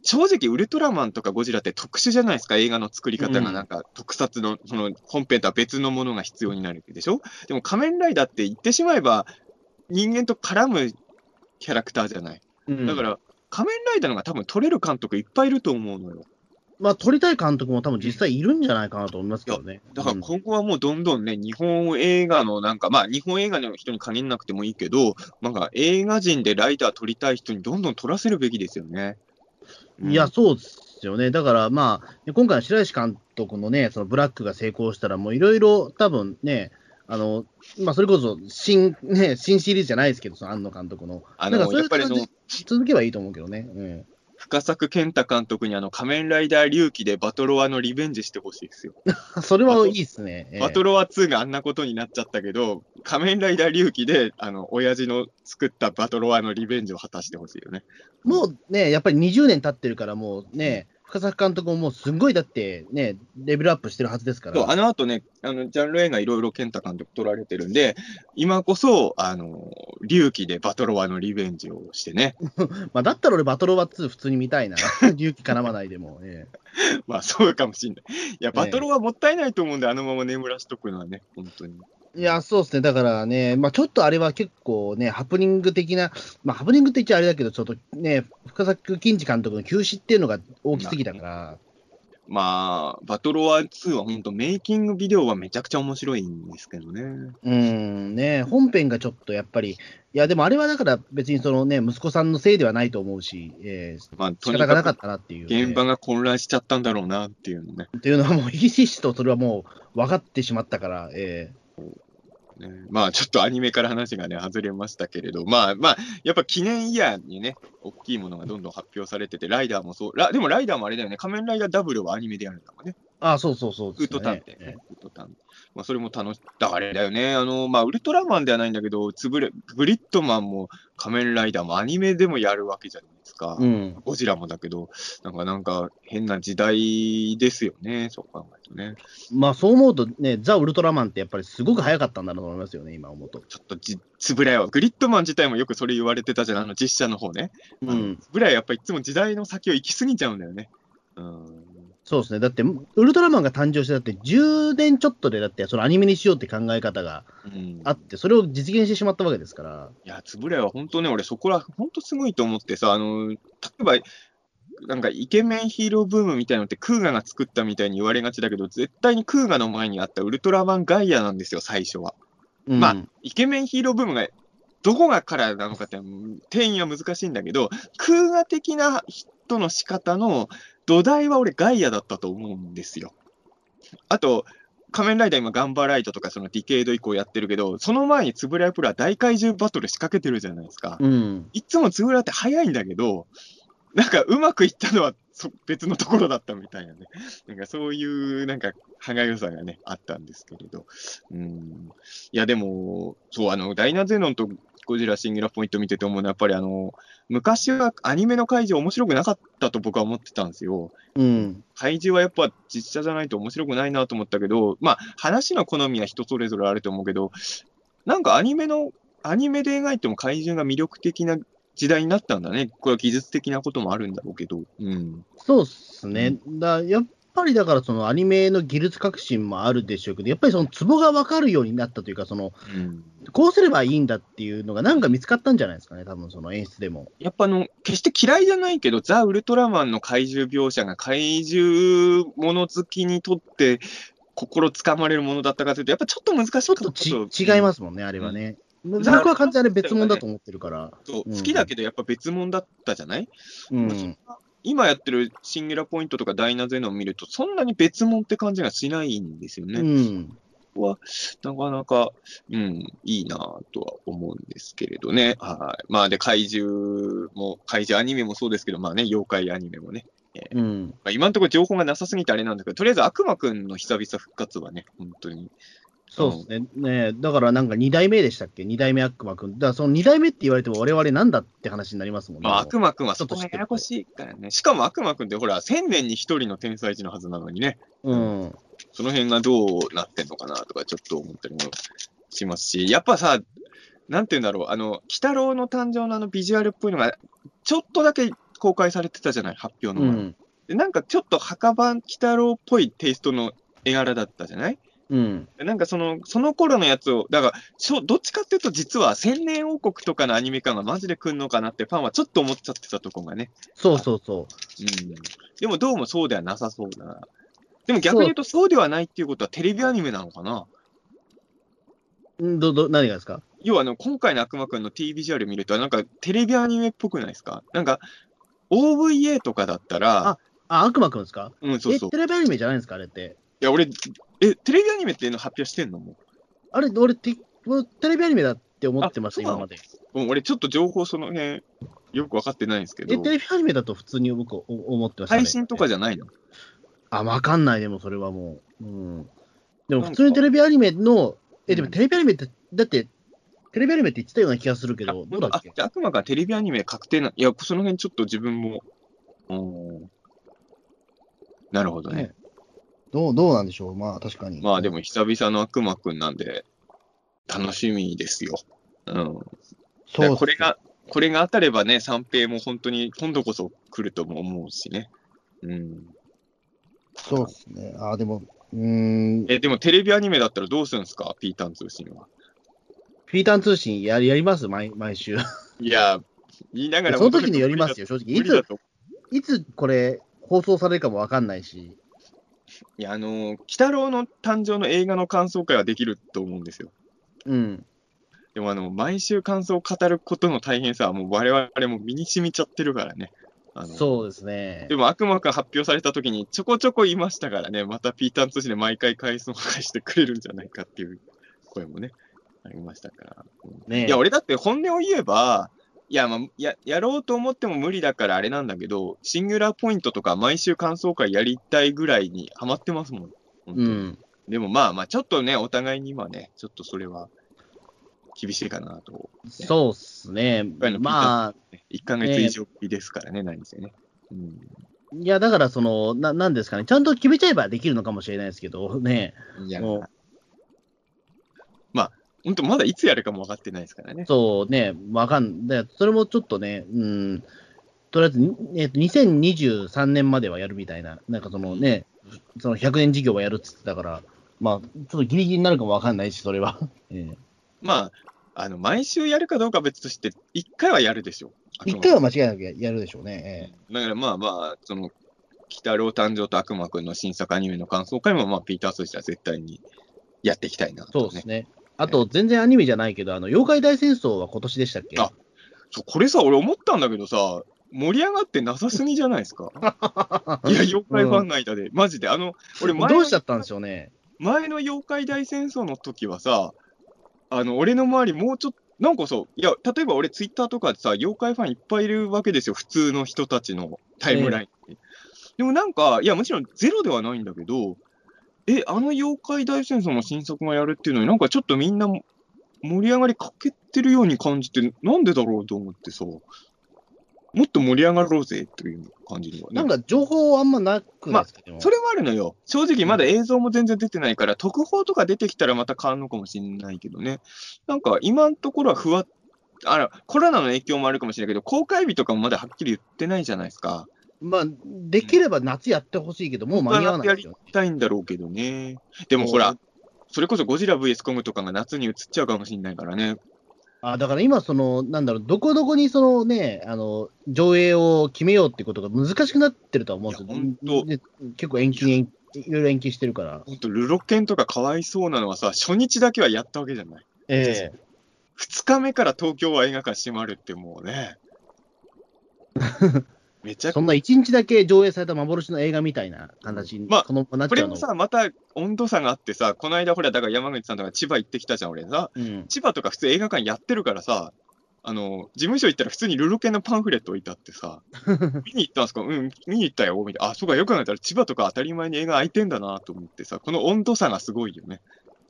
正直ウルトラマンとかゴジラって特殊じゃないですか、映画の作り方がなんか特撮の、その本編とは別のものが必要になるでしょ？でも仮面ライダーって言ってしまえば、人間と絡むキャラクターじゃない。うんだから、仮面ライダーのが多分撮れる監督いっぱいいると思うのよ。まあ、撮りたい監督も多分実際いるんじゃないかなと思いますけどね。だから今後はもうどんどんね、日本映画のなんか、まあ日本映画の人に限らなくてもいいけど、なんか映画人でライター撮りたい人にどんどん撮らせるべきですよね。うん、いや、そうですよね。だからまあ、今回の白石監督のね、そのブラックが成功したら、もういろいろ多分ね、あの、まあ、それこそ新、ね、新シリーズじゃないですけど、その庵野監督の。あの、やっぱりの、続けばいいと思うけどね。うん深作健太監督にあの仮面ライダー龍騎でバトロワのリベンジしてほしいですよ。それはいいっすね。バトロワ2があんなことになっちゃったけど、仮面ライダー龍騎で、あの、親父の作ったバトロワのリベンジを果たしてほしいよね。もうね、やっぱり20年経ってるからもうね、深作監督ももうすごいだってね、レベルアップしてるはずですから。あの後ね、あのジャンル映画いろいろ健太監督撮られてるんで、今こそ、あの、龍騎でバトロワのリベンジをしてね。まあだったら俺バトロワ2普通に見たいな。龍騎絡まないでも。ええ、まあそうかもしんない。いや、バトロワもったいないと思うんで、あのまま眠らしとくのはね、本当に。いや、そうですね。だからね、まあちょっとあれは結構ね、ハプニング的な、まあハプニングって言っちゃあれだけど、ちょっとね、深作金次監督の休止っていうのが大きすぎたから。まあ、バトロワ2は本当メイキングビデオはめちゃくちゃ面白いんですけどね。うんね、本編がちょっとやっぱり、いや、でもあれはだから別にそのね、息子さんのせいではないと思うし、えー、まあ、仕方がなかったなっていう、ね、現場が混乱しちゃったんだろうなっていうのね。っていうのはもうひしひしとそれはもう分かってしまったから、えー、ね、まあちょっとアニメから話がね、外れましたけれど、まあまあ、やっぱ記念イヤーにね、大きいものがどんどん発表されてて、ライダーもそう、ラでもライダーもあれだよね、仮面ライダーダブルはアニメでやるんだもんね。ああ、そうそうそう、ね、ウッドタンってね、ウッドタン。まあそれも楽し、だあれだよね、あの、まあウルトラマンではないんだけど、つぶれ、グリッドマンも仮面ライダーもアニメでもやるわけじゃないですか。うん、ゴジラもだけど、なんかなんか変な時代ですよね、そう考えるとね。まあそう思うとね、ザ・ウルトラマンってやっぱりすごく早かったんだろうと思いますよね、今思うと。ちょっとじ、つぶらやわ。グリッドマン自体もよくそれ言われてたじゃん、あの実写の方ね。うん。つぶらややっぱりいつも時代の先を行き過ぎちゃうんだよね。うん。そうですね。だって、ウルトラマンが誕生して、だって10年ちょっとで、だって、そのアニメにしようって考え方があって、うん、それを実現してしまったわけですから。いや、つぶれは本当ね、俺そこら、本当すごいと思ってさ、あの、例えば、なんかイケメンヒーローブームみたいなのってクーガが作ったみたいに言われがちだけど、絶対にクーガの前にあったウルトラマンガイアなんですよ、最初は。うん、まあ、イケメンヒーローブームがどこがからなのかって定義は難しいんだけど、クーガ的なヒットの仕方の土台は俺ガイアだったと思うんですよ。あと、仮面ライダー今ガンバライトとかそのディケイド以降やってるけど、その前につぶらやプラ大怪獣バトル仕掛けてるじゃないですか。うん、いつもつぶらって早いんだけど、なんかうまくいったのは別のところだったみたいなね。なんかそういうなんか歯がゆさがね、あったんですけれど。うん。いやでも、そう、あの、ダイナゼノンとゴジラシンギュラポイント見てて思うのは、やっぱりあの、昔はアニメの怪獣面白くなかったと僕は思ってたんですよ。うん。怪獣はやっぱ実写じゃないと面白くないなと思ったけど、まあ、話の好みは人それぞれあると思うけど、なんかアニメの、アニメで描いても怪獣が魅力的な時代になったんだね。これは技術的なこともあるんだろうけど。うん。そうっすね。だやっぱりだからそのアニメの技術革新もあるでしょうけど、やっぱりそのツボが分かるようになったというか、その、うん、こうすればいいんだっていうのがなんか見つかったんじゃないですかね、多分その演出でも。やっぱあの、決して嫌いじゃないけど、ザ・ウルトラマンの怪獣描写が怪獣もの好きにとって心つかまれるものだったかというと、やっぱちょっと難しいちょっと違いますもんね、あれはね。僕は完全に別物だと思ってるから。そう、好きだけどやっぱ別物だったじゃない？うん。今やってるシンギュラポイントとかダイナゼノンを見ると、そんなに別物って感じがしないんですよね。うん。は、なかなか、うん、いいなとは思うんですけれどね。はい。まあ、で、怪獣も、怪獣アニメもそうですけど、まあね、妖怪アニメもね。えー、うん。まあ、今のところ情報がなさすぎてあれなんだけど、とりあえず悪魔くんの久々復活はね、本当に、そうですね。ねだからなんか2代目でしたっけ ?2 代目悪魔くん。だからその2代目って言われても我々なんだって話になりますもんね。まあ、悪魔くんはちょっとややこしいからね。しかも悪魔くんってほら、1000年に1人の天才児のはずなのにね。うん。その辺がどうなってんのかなとかちょっと思ったりもしますし、やっぱさ、なんて言うんだろう、あの、鬼太郎の誕生のあのビジュアルっぽいのが、ちょっとだけ公開されてたじゃない、発表の前。うん、でなんかちょっと墓場鬼太郎っぽいテイストの絵柄だったじゃない？うん、なんかその、その頃のやつを、だから、どっちかっていうと、実は千年王国とかのアニメ感がマジで来んのかなって、ファンはちょっと思っちゃってたとこがね。そうそうそう。うん。でもどうもそうではなさそうだな。でも逆に言うとそうではないっていうことはテレビアニメなのかなんど、ど、何がですか？要はあの、今回の悪魔くんの T ビジュアル見ると、なんかテレビアニメっぽくないですか？なんか、OVA とかだったら、ああ、悪魔くんですか？うん、そうそうえ、。テレビアニメじゃないんですか？あれって。いや、俺、え、テレビアニメっていうの発表してんの？もあれ、俺て、俺テレビアニメだって思ってました、あそうなの？今まで。うもう俺ちょっと情報その辺、よく分かってないんですけえ、どテ、レビアニメだと普通に僕お思ってました、ね。配信とかじゃないの？あ、わかんない、でもそれはもう。うん。でも普通にテレビアニメの、え、でもうんテレビアニメって、だって、テレビアニメって言ってたような気がするけあど、どうだっあ、けじゃあ悪魔がテレビアニメ確定な、いや、その辺ちょっと自分も、うーんなるほどね。ねどう、どうなんでしょう？まあ確かに。まあでも久々の悪魔くんなんで、楽しみですよ。うん。そうこれが、これが当たればね、三平も本当に今度こそ来るとも思うしね。うん。そうですね。あ、でも、うーん、え、でもテレビアニメだったらどうするんですか？ピータン通信は。ピーターン通信やりやります？毎毎週。いや、言いながらその時によりますよ、正直。いつ。いつこれ放送されるかもわかんないし。いや、あのー、鬼太郎の誕生の映画の感想会はできると思うんですよ。うん。でもあの、毎週感想を語ることの大変さはもう我々も身に染みちゃってるからね。あのそうですねで。も悪魔が発表された時にちょこちょこ言いましたからね、またピーターン通信で毎回回数を返してくれるんじゃないかっていう声もね、ありましたから。うんねいや、俺だって本音を言えば、いや、まあ、や、やろうと思っても無理だからあれなんだけど、シングラーポイントとか毎週感想会やりたいぐらいにハマってますもん。うん。でもまあまあ、ちょっとね、お互いに今ね、ちょっとそれは厳しいかなと。そうっすね回の。ピーターまあ、1ヶ月以上ぶりですからね、何せね。うん。いや、だから、その、な、なんですかね。ちゃんと決めちゃえばできるのかもしれないですけど、ね。いや、も本当まだいつやるかも分かってないですからね。そうね、わかんない。それもちょっとね、うん。とりあえず、にえっと、2023年まではやるみたいな、なんかそのね、その100年事業はやるっつってたから、まあ、ちょっとギリギリになるかもわかんないし、それは。ええまあ、あの、毎週やるかどうかは別として、1回はやるでしょ。一回は間違いなくやるでしょうね。だからまあまあ、その、鬼太郎誕生と悪魔くんの新作アニメの感想会も、まあ、ピーターとしては絶対にやっていきたいなええと、ね。そうですね。あと、全然アニメじゃないけど、あの、妖怪大戦争は今年でしたっけ？あそうこれさ、俺思ったんだけどさ、盛り上がってなさすぎじゃないですか？いや、妖怪ファンの間で、マジで。あの、俺前のどうしちゃったんでしょうね。前の妖怪大戦争の時はさ、あの、俺の周りもうちょっと、なんかさ、いや、例えば俺ツイッターとかでさ、妖怪ファンいっぱいいるわけですよ、普通の人たちのタイムラインに。でもなんか、いや、もちろんゼロではないんだけど、え、あの妖怪大戦争の新作がやるっていうのになんかちょっとみんな盛り上がりかけてるように感じて、なんでだろうと思ってさ、もっと盛り上がろうぜという感じにはね。なんか情報あんまなくないですか、でもそれはあるのよ。正直まだ映像も全然出てないから、特報とか出てきたらまた変わるのかもしれないけどね。なんか今のところはふわっ、あら、コロナの影響もあるかもしれないけど、公開日とかもまだはっきり言ってないじゃないですか。まあ、できれば夏やってほしいけど、もう間に合わない。やりたいんだろうけどね。でもほら、それこそゴジラ VS コムとかが夏に移っちゃうかもしれないからね。あだから今、その、なんだろう、どこどこにそのね、あの、上映を決めようってことが難しくなってるとは思うんですよ。結構延期延期、いろいろ延期してるから。ほんと、ルロケンとかかわいそうなのはさ、初日だけはやったわけじゃない。ええ2日目から東京は映画館閉まるってもうね。めちゃくそんな一日だけ上映された幻の映画みたいな形に、まあこのなっちゃうの。これもさ、また温度差があってさ、この間ほら、だから山口さんとか千葉行ってきたじゃん、俺さ。うん、千葉とか普通映画館やってるからさ、あの、事務所行ったら普通にルロケンのパンフレット置いてあってさ、見に行ったんすか？うん、見に行ったよ、みたいな。あ、そうか、よく考えたら千葉とか当たり前に映画空いてんだなと思ってさ、この温度差がすごいよね。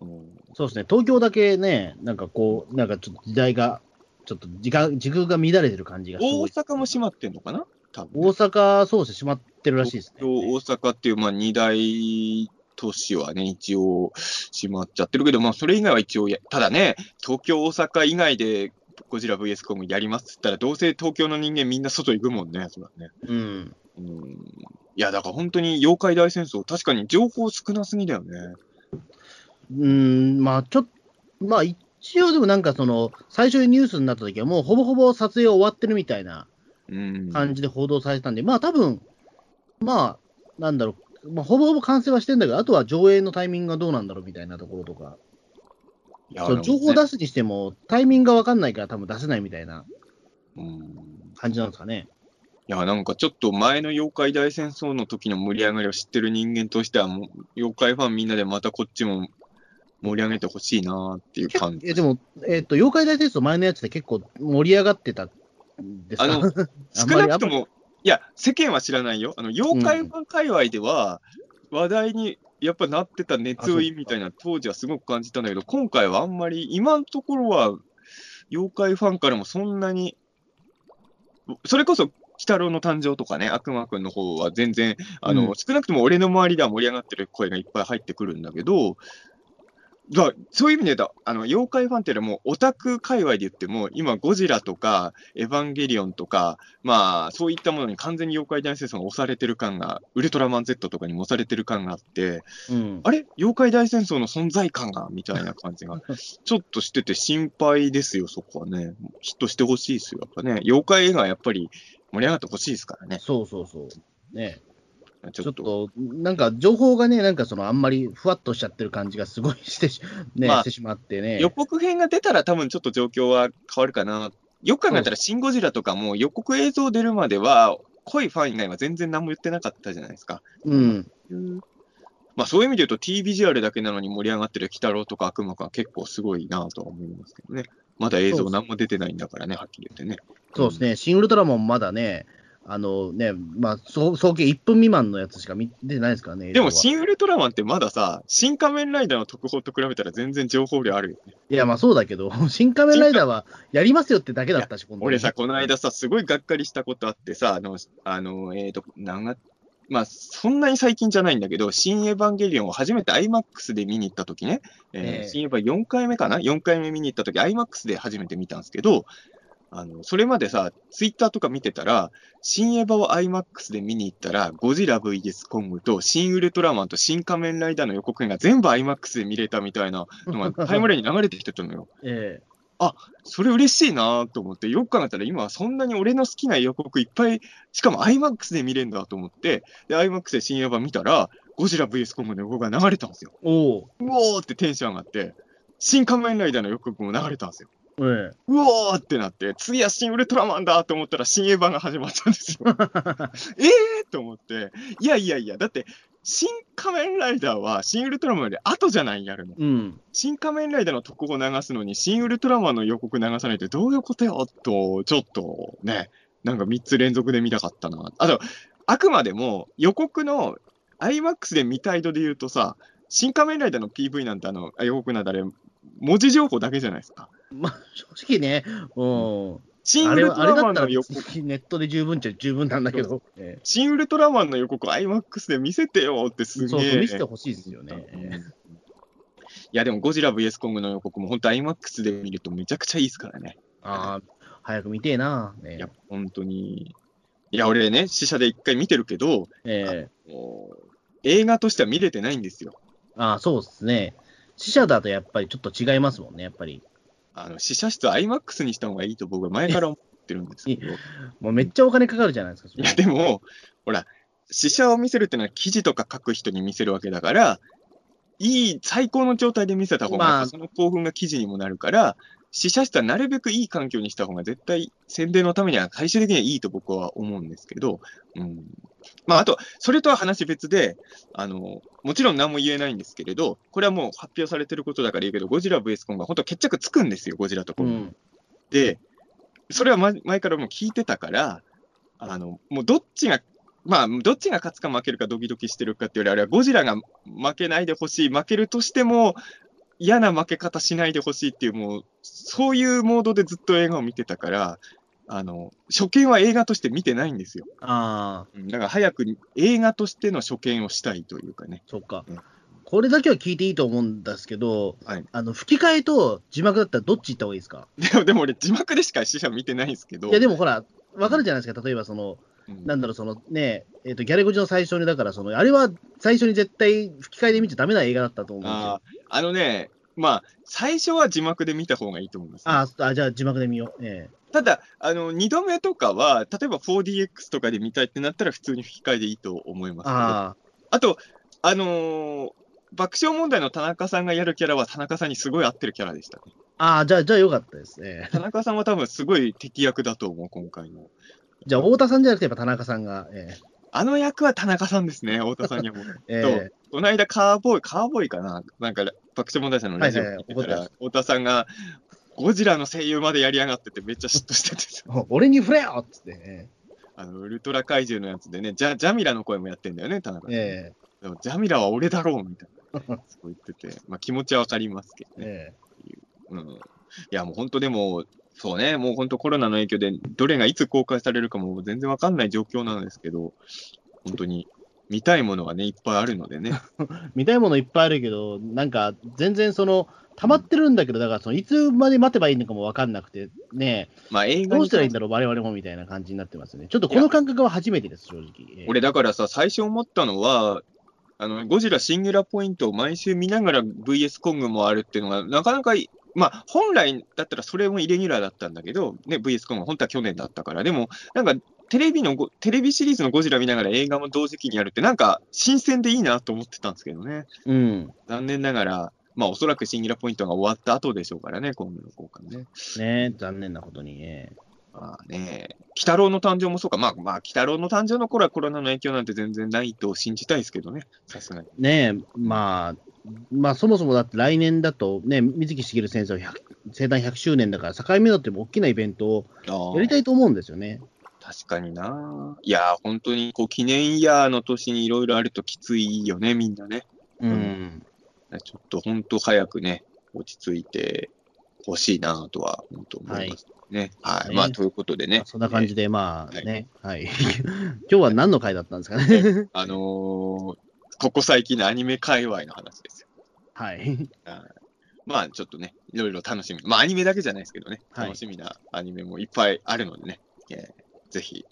うんそうですね、東京だけね、なんかこう、なんかちょっと時代が、ちょっと時間、時空が乱れてる感じがす大。阪も閉まってんのかな？多分。大阪、そうですね、閉まってるらしいですね。東京、大阪っていう、まあ、二大都市はね、一応閉まっちゃってるけど、まあ、それ以外は一応や、ただね、東京、大阪以外でゴジラ VS コムやりますって言ったら、どうせ東京の人間みんな外行くもんね、そらね。うん。うん。いや、だから本当に妖怪大戦争、確かに情報少なすぎだよね。うん、まあちょっと、まあ一応でもなんかその、最初にニュースになった時はもうほぼほぼ撮影終わってるみたいなうん。感じで報道されてたんで、まあ多分、まあ、なんだろう、まあ、ほぼほぼ完成はしてんだけど、あとは上映のタイミングがどうなんだろうみたいなところとか、いやそう情報を出すにしても、タイミングが分かんないから、多分出せないみたいなうん感じなんですかね。いや、なんかちょっと前の妖怪大戦争の時の盛り上がりを知ってる人間としては、もう妖怪ファンみんなでまたこっちも盛り上げてほしいなっていう感じ。えでも、えっと、妖怪大戦争前のやつで結構盛り上がってたあの 少なくとも、いや、世間は知らないよ。あの、妖怪ファン界隈では、話題にやっぱなってた熱意みたいな当時はすごく感じたんだけど、今回はあんまり、今のところは、妖怪ファンからもそんなに、それこそ、鬼太郎の誕生とかね、悪魔くんの方は全然、あの、うん。少なくとも俺の周りでは盛り上がってる声がいっぱい入ってくるんだけど、だからそういう意味で言うと、あの、妖怪ファンっていうのはもうオタク界隈で言っても、今ゴジラとか、エヴァンゲリオンとか、まあ、そういったものに完全に妖怪大戦争が押されてる感が、ウルトラマン Z とかにも押されてる感があって、うん、あれ？妖怪大戦争の存在感がみたいな感じが、ちょっとしてて心配ですよ、そこはね。ヒットしてほしいですよ、やっぱね。妖怪映画はやっぱり盛り上がってほしいですからね。そうそうそう。ね、ちちょっと、なんか情報がね、なんかそのあんまりふわっとしちゃってる感じがすごいしてし, ねまあしてしまってね。予告編が出たら多分ちょっと状況は変わるかな。よく考えたら、シン・ゴジラとかも予告映像出るまでは、濃いファン以外は全然何も言ってなかったじゃないですか。うん。まあそういう意味で言うと T ビジュアルだけなのに盛り上がってる鬼太郎とか悪魔くんは結構すごいなとは思いますけどね。まだ映像何も出てないんだからね、はっきり言ってね。そうですね、シン・ウルトラマンもまだね、あのね、まあ、総計1分未満のやつしか見出てないですからね。でも、新ウルトラマンってまださ、新仮面ライダーの特報と比べたら全然情報量あるよね。いや、まあそうだけど、新仮面ライダーはやりますよってだけだったし、俺さ、この間さ、すごいがっかりしたことあってさ、あの、あのえっ、と、なんが、まあ、そんなに最近じゃないんだけど、新エヴァンゲリオンを初めて IMAX で見に行った時ね、えーええ新エヴァ4回目かな ?4 回目見に行った時 IMAX で初めて見たんですけど、あの、それまでさ、ツイッターとか見てたら、新エヴァを IMAX で見に行ったら、ゴジラ VS コングと、新ウルトラマンと新仮面ライダーの予告編が全部 IMAX で見れたみたいなのがタイムラインに流れてきてたのよ。えそれ嬉しいなと思って、よく考えたら今はそんなに俺の好きな予告いっぱい、しかも IMAX で見れるんだと思って、で、IMAX で新エヴァ見たら、ゴジラ VS コングの予告が流れたんですよ。えおううおーってテンション上がって、新仮面ライダーの予告も流れたんですよ。えうおーってなって、次は新ウルトラマンだと思ったら新エヴァが始まったんですよ。えーと思って、いやいやいや、だって、新仮面ライダーは新ウルトラマンより後じゃないやるの。うん。新仮面ライダーの特報を流すのに、新ウルトラマンの予告流さないってどういうことよと、ちょっとね、なんか3つ連続で見たかったな。あと、あくまでも予告の IMAX で見たい度で言うとさ、新仮面ライダーの PV なんてあの、あ予告なんてあれ、文字情報だけじゃないですか。まあ、正直ね、うん。新ウあれはあルトラマンの予告、ネットで十分っちゃ十分なんだけど、え新ウルトラマンの予告 IMAX で見せてよってえすげえ。そうそう、見せてほしいですよね。うんいや、でもゴジラ VS コングの予告も本当 IMAX で見るとめちゃくちゃいいですからね。ああ、早く見てえな。ねいや、本当に。いや、俺ね、試写で一回見てるけど、ええもう映画としては見れてないんですよ。ああ、そうですね。死者だとやっぱりちょっと違いますもんね、やっぱり。あの、試写室 IMAX にした方がいいと僕は前から思ってるんですけど。いもうめっちゃお金かかるじゃないですか。それや、でも、ほら、試写を見せるってのは記事とか書く人に見せるわけだから、いい、最高の状態で見せた方が、まあその興奮が記事にもなるから、試写室はなるべくいい環境にした方が絶対宣伝のためには最終的にはいいと僕は思うんですけど、うん。まあ、あと、それとは話別で、あの、もちろん何も言えないんですけれど、これはもう発表されてることだから言うけど、ゴジラ VS コンが本当決着つくんですよ、ゴジラとコンが。うん。で、それは前前からもう聞いてたから、あの、もうどっちが、まあ、どっちが勝つか負けるかドキドキしてるかっていうより、あれはゴジラが負けないでほしい、負けるとしても嫌な負け方しないでほしいっていう、もう、そういうモードでずっと映画を見てたから、あの、初見は映画として見てないんですよ。ああ、うんだから早く映画としての初見をしたいというかね。そっかうん。これだけは聞いていいと思うんですけど、はいあの吹き替えと字幕だったらどっち行った方がいいですか？でも、でも俺字幕でしか死者見てないんですけど。いや、でもほら、わかるじゃないですか、例えばその、うんなんだろう、そのね、えっ、と、ギャレゴジの最初に、だから、その、あれは最初に絶対吹き替えで見ちゃダメな映画だったと思うんですよ。あのね、まあ、最初は字幕で見た方がいいと思います、ああ、あじゃあ字幕で見よう。えただ、あの、2度目とかは、例えば 4DX とかで見たいってなったら普通に吹き替えでいいと思います、ね。ああと、あのー爆笑問題の田中さんがやるキャラは田中さんにすごい合ってるキャラでしたね。あ、ああ、じゃあ、じゃあよかったですね。田中さんは多分すごい敵役だと思う、今回の。じゃあ、太田さんじゃなくて、やっぱ田中さんが、えあの役は田中さんですね、太田さんにはもう。えとこの間、カーボーイ、カーボーイかななんか、爆笑問題さんのラジオはいはい聞いてたら、太田さんが、ゴジラの声優までやりやがっててめっちゃ嫉妬してて、え 俺に触れよっつって、えあの、ウルトラ怪獣のやつでね、ジャジャミラの声もやってんだよね、田中さん。ええでも、ジャミラは俺だろうみたいな。そう言ってて、まあ気持ちはわかりますけどね。えうん。いや、もう本当でも、そうね、もう本当コロナの影響で、どれがいつ公開されるかも全然わかんない状況なんですけど、本当に見たいものがね、いっぱいあるのでね。え 見たいものいっぱいあるけど、なんか、全然その、溜まってるんだけど、だからその、いつまで待てばいいのかも分かんなくて、ねえ、まあ映画にどうしたらいいんだろう、我々もみたいな感じになってますね。ちょっとこの感覚は初めてです、正直。ええ俺だからさ、最初思ったのは、あの、ゴジラシンギュラポイントを毎週見ながら VS コングもあるっていうのが、なかなかい、まあ、本来だったらそれもイレギュラーだったんだけど、ね、VS コング、本当は去年だったから、でも、なんか、テレビのご、テレビシリーズのゴジラ見ながら映画も同時期にやるって、なんか、新鮮でいいなと思ってたんですけどね。うん。残念ながら、まあ、おそらくシンギュラポイントが終わった後でしょうからね、今後の公開ね。ねえ、残念なことに、ええまあね、鬼太郎の誕生もそうか、まあ、まあ、鬼太郎の誕生の頃はコロナの影響なんて全然ないと信じたいですけどね、さすがに。ねえ、まあ、まあ、そもそもだって来年だと、ね、水木しげる先生は100生誕100周年だから、境目だっても大きなイベントをあやりたいと思うんですよね。確かにな。いやー、本当にこう記念イヤーの年にいろいろあるときついよね、みんなね。うん。ちょっと本当早くね、落ち着いてほしいなとは、本当思いますね。はい。ねまあ、ということでね。そんな感じで。で、まあはいね、はい。今日は何の回だったんですかね？あのーここ最近のアニメ界隈の話ですよ。はい。まあ、ちょっとね、いろいろ楽しみ。まあ、アニメだけじゃないですけどね、はい楽しみなアニメもいっぱいあるのでね、えーぜひ、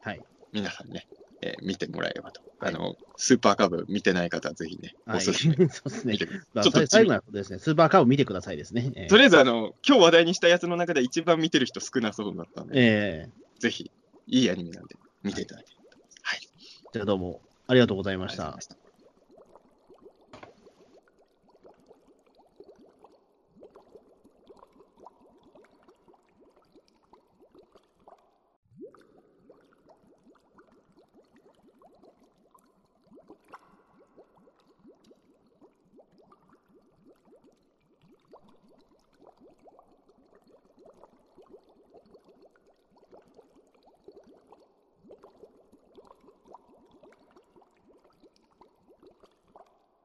はい。皆さんね、えー見てもらえればと。はいあの、スーパーカブ見てない方はぜひね、はい。おすすめ。そうですねちょっと最最後ですね、スーパーカーを見てくださいですね。ええとりあえず、あの、今日話題にしたやつの中で一番見てる人少なそうだったんで、ええぜひ、いいアニメなんで見ていただければと。はい。じゃあどうもありがとうございま。した。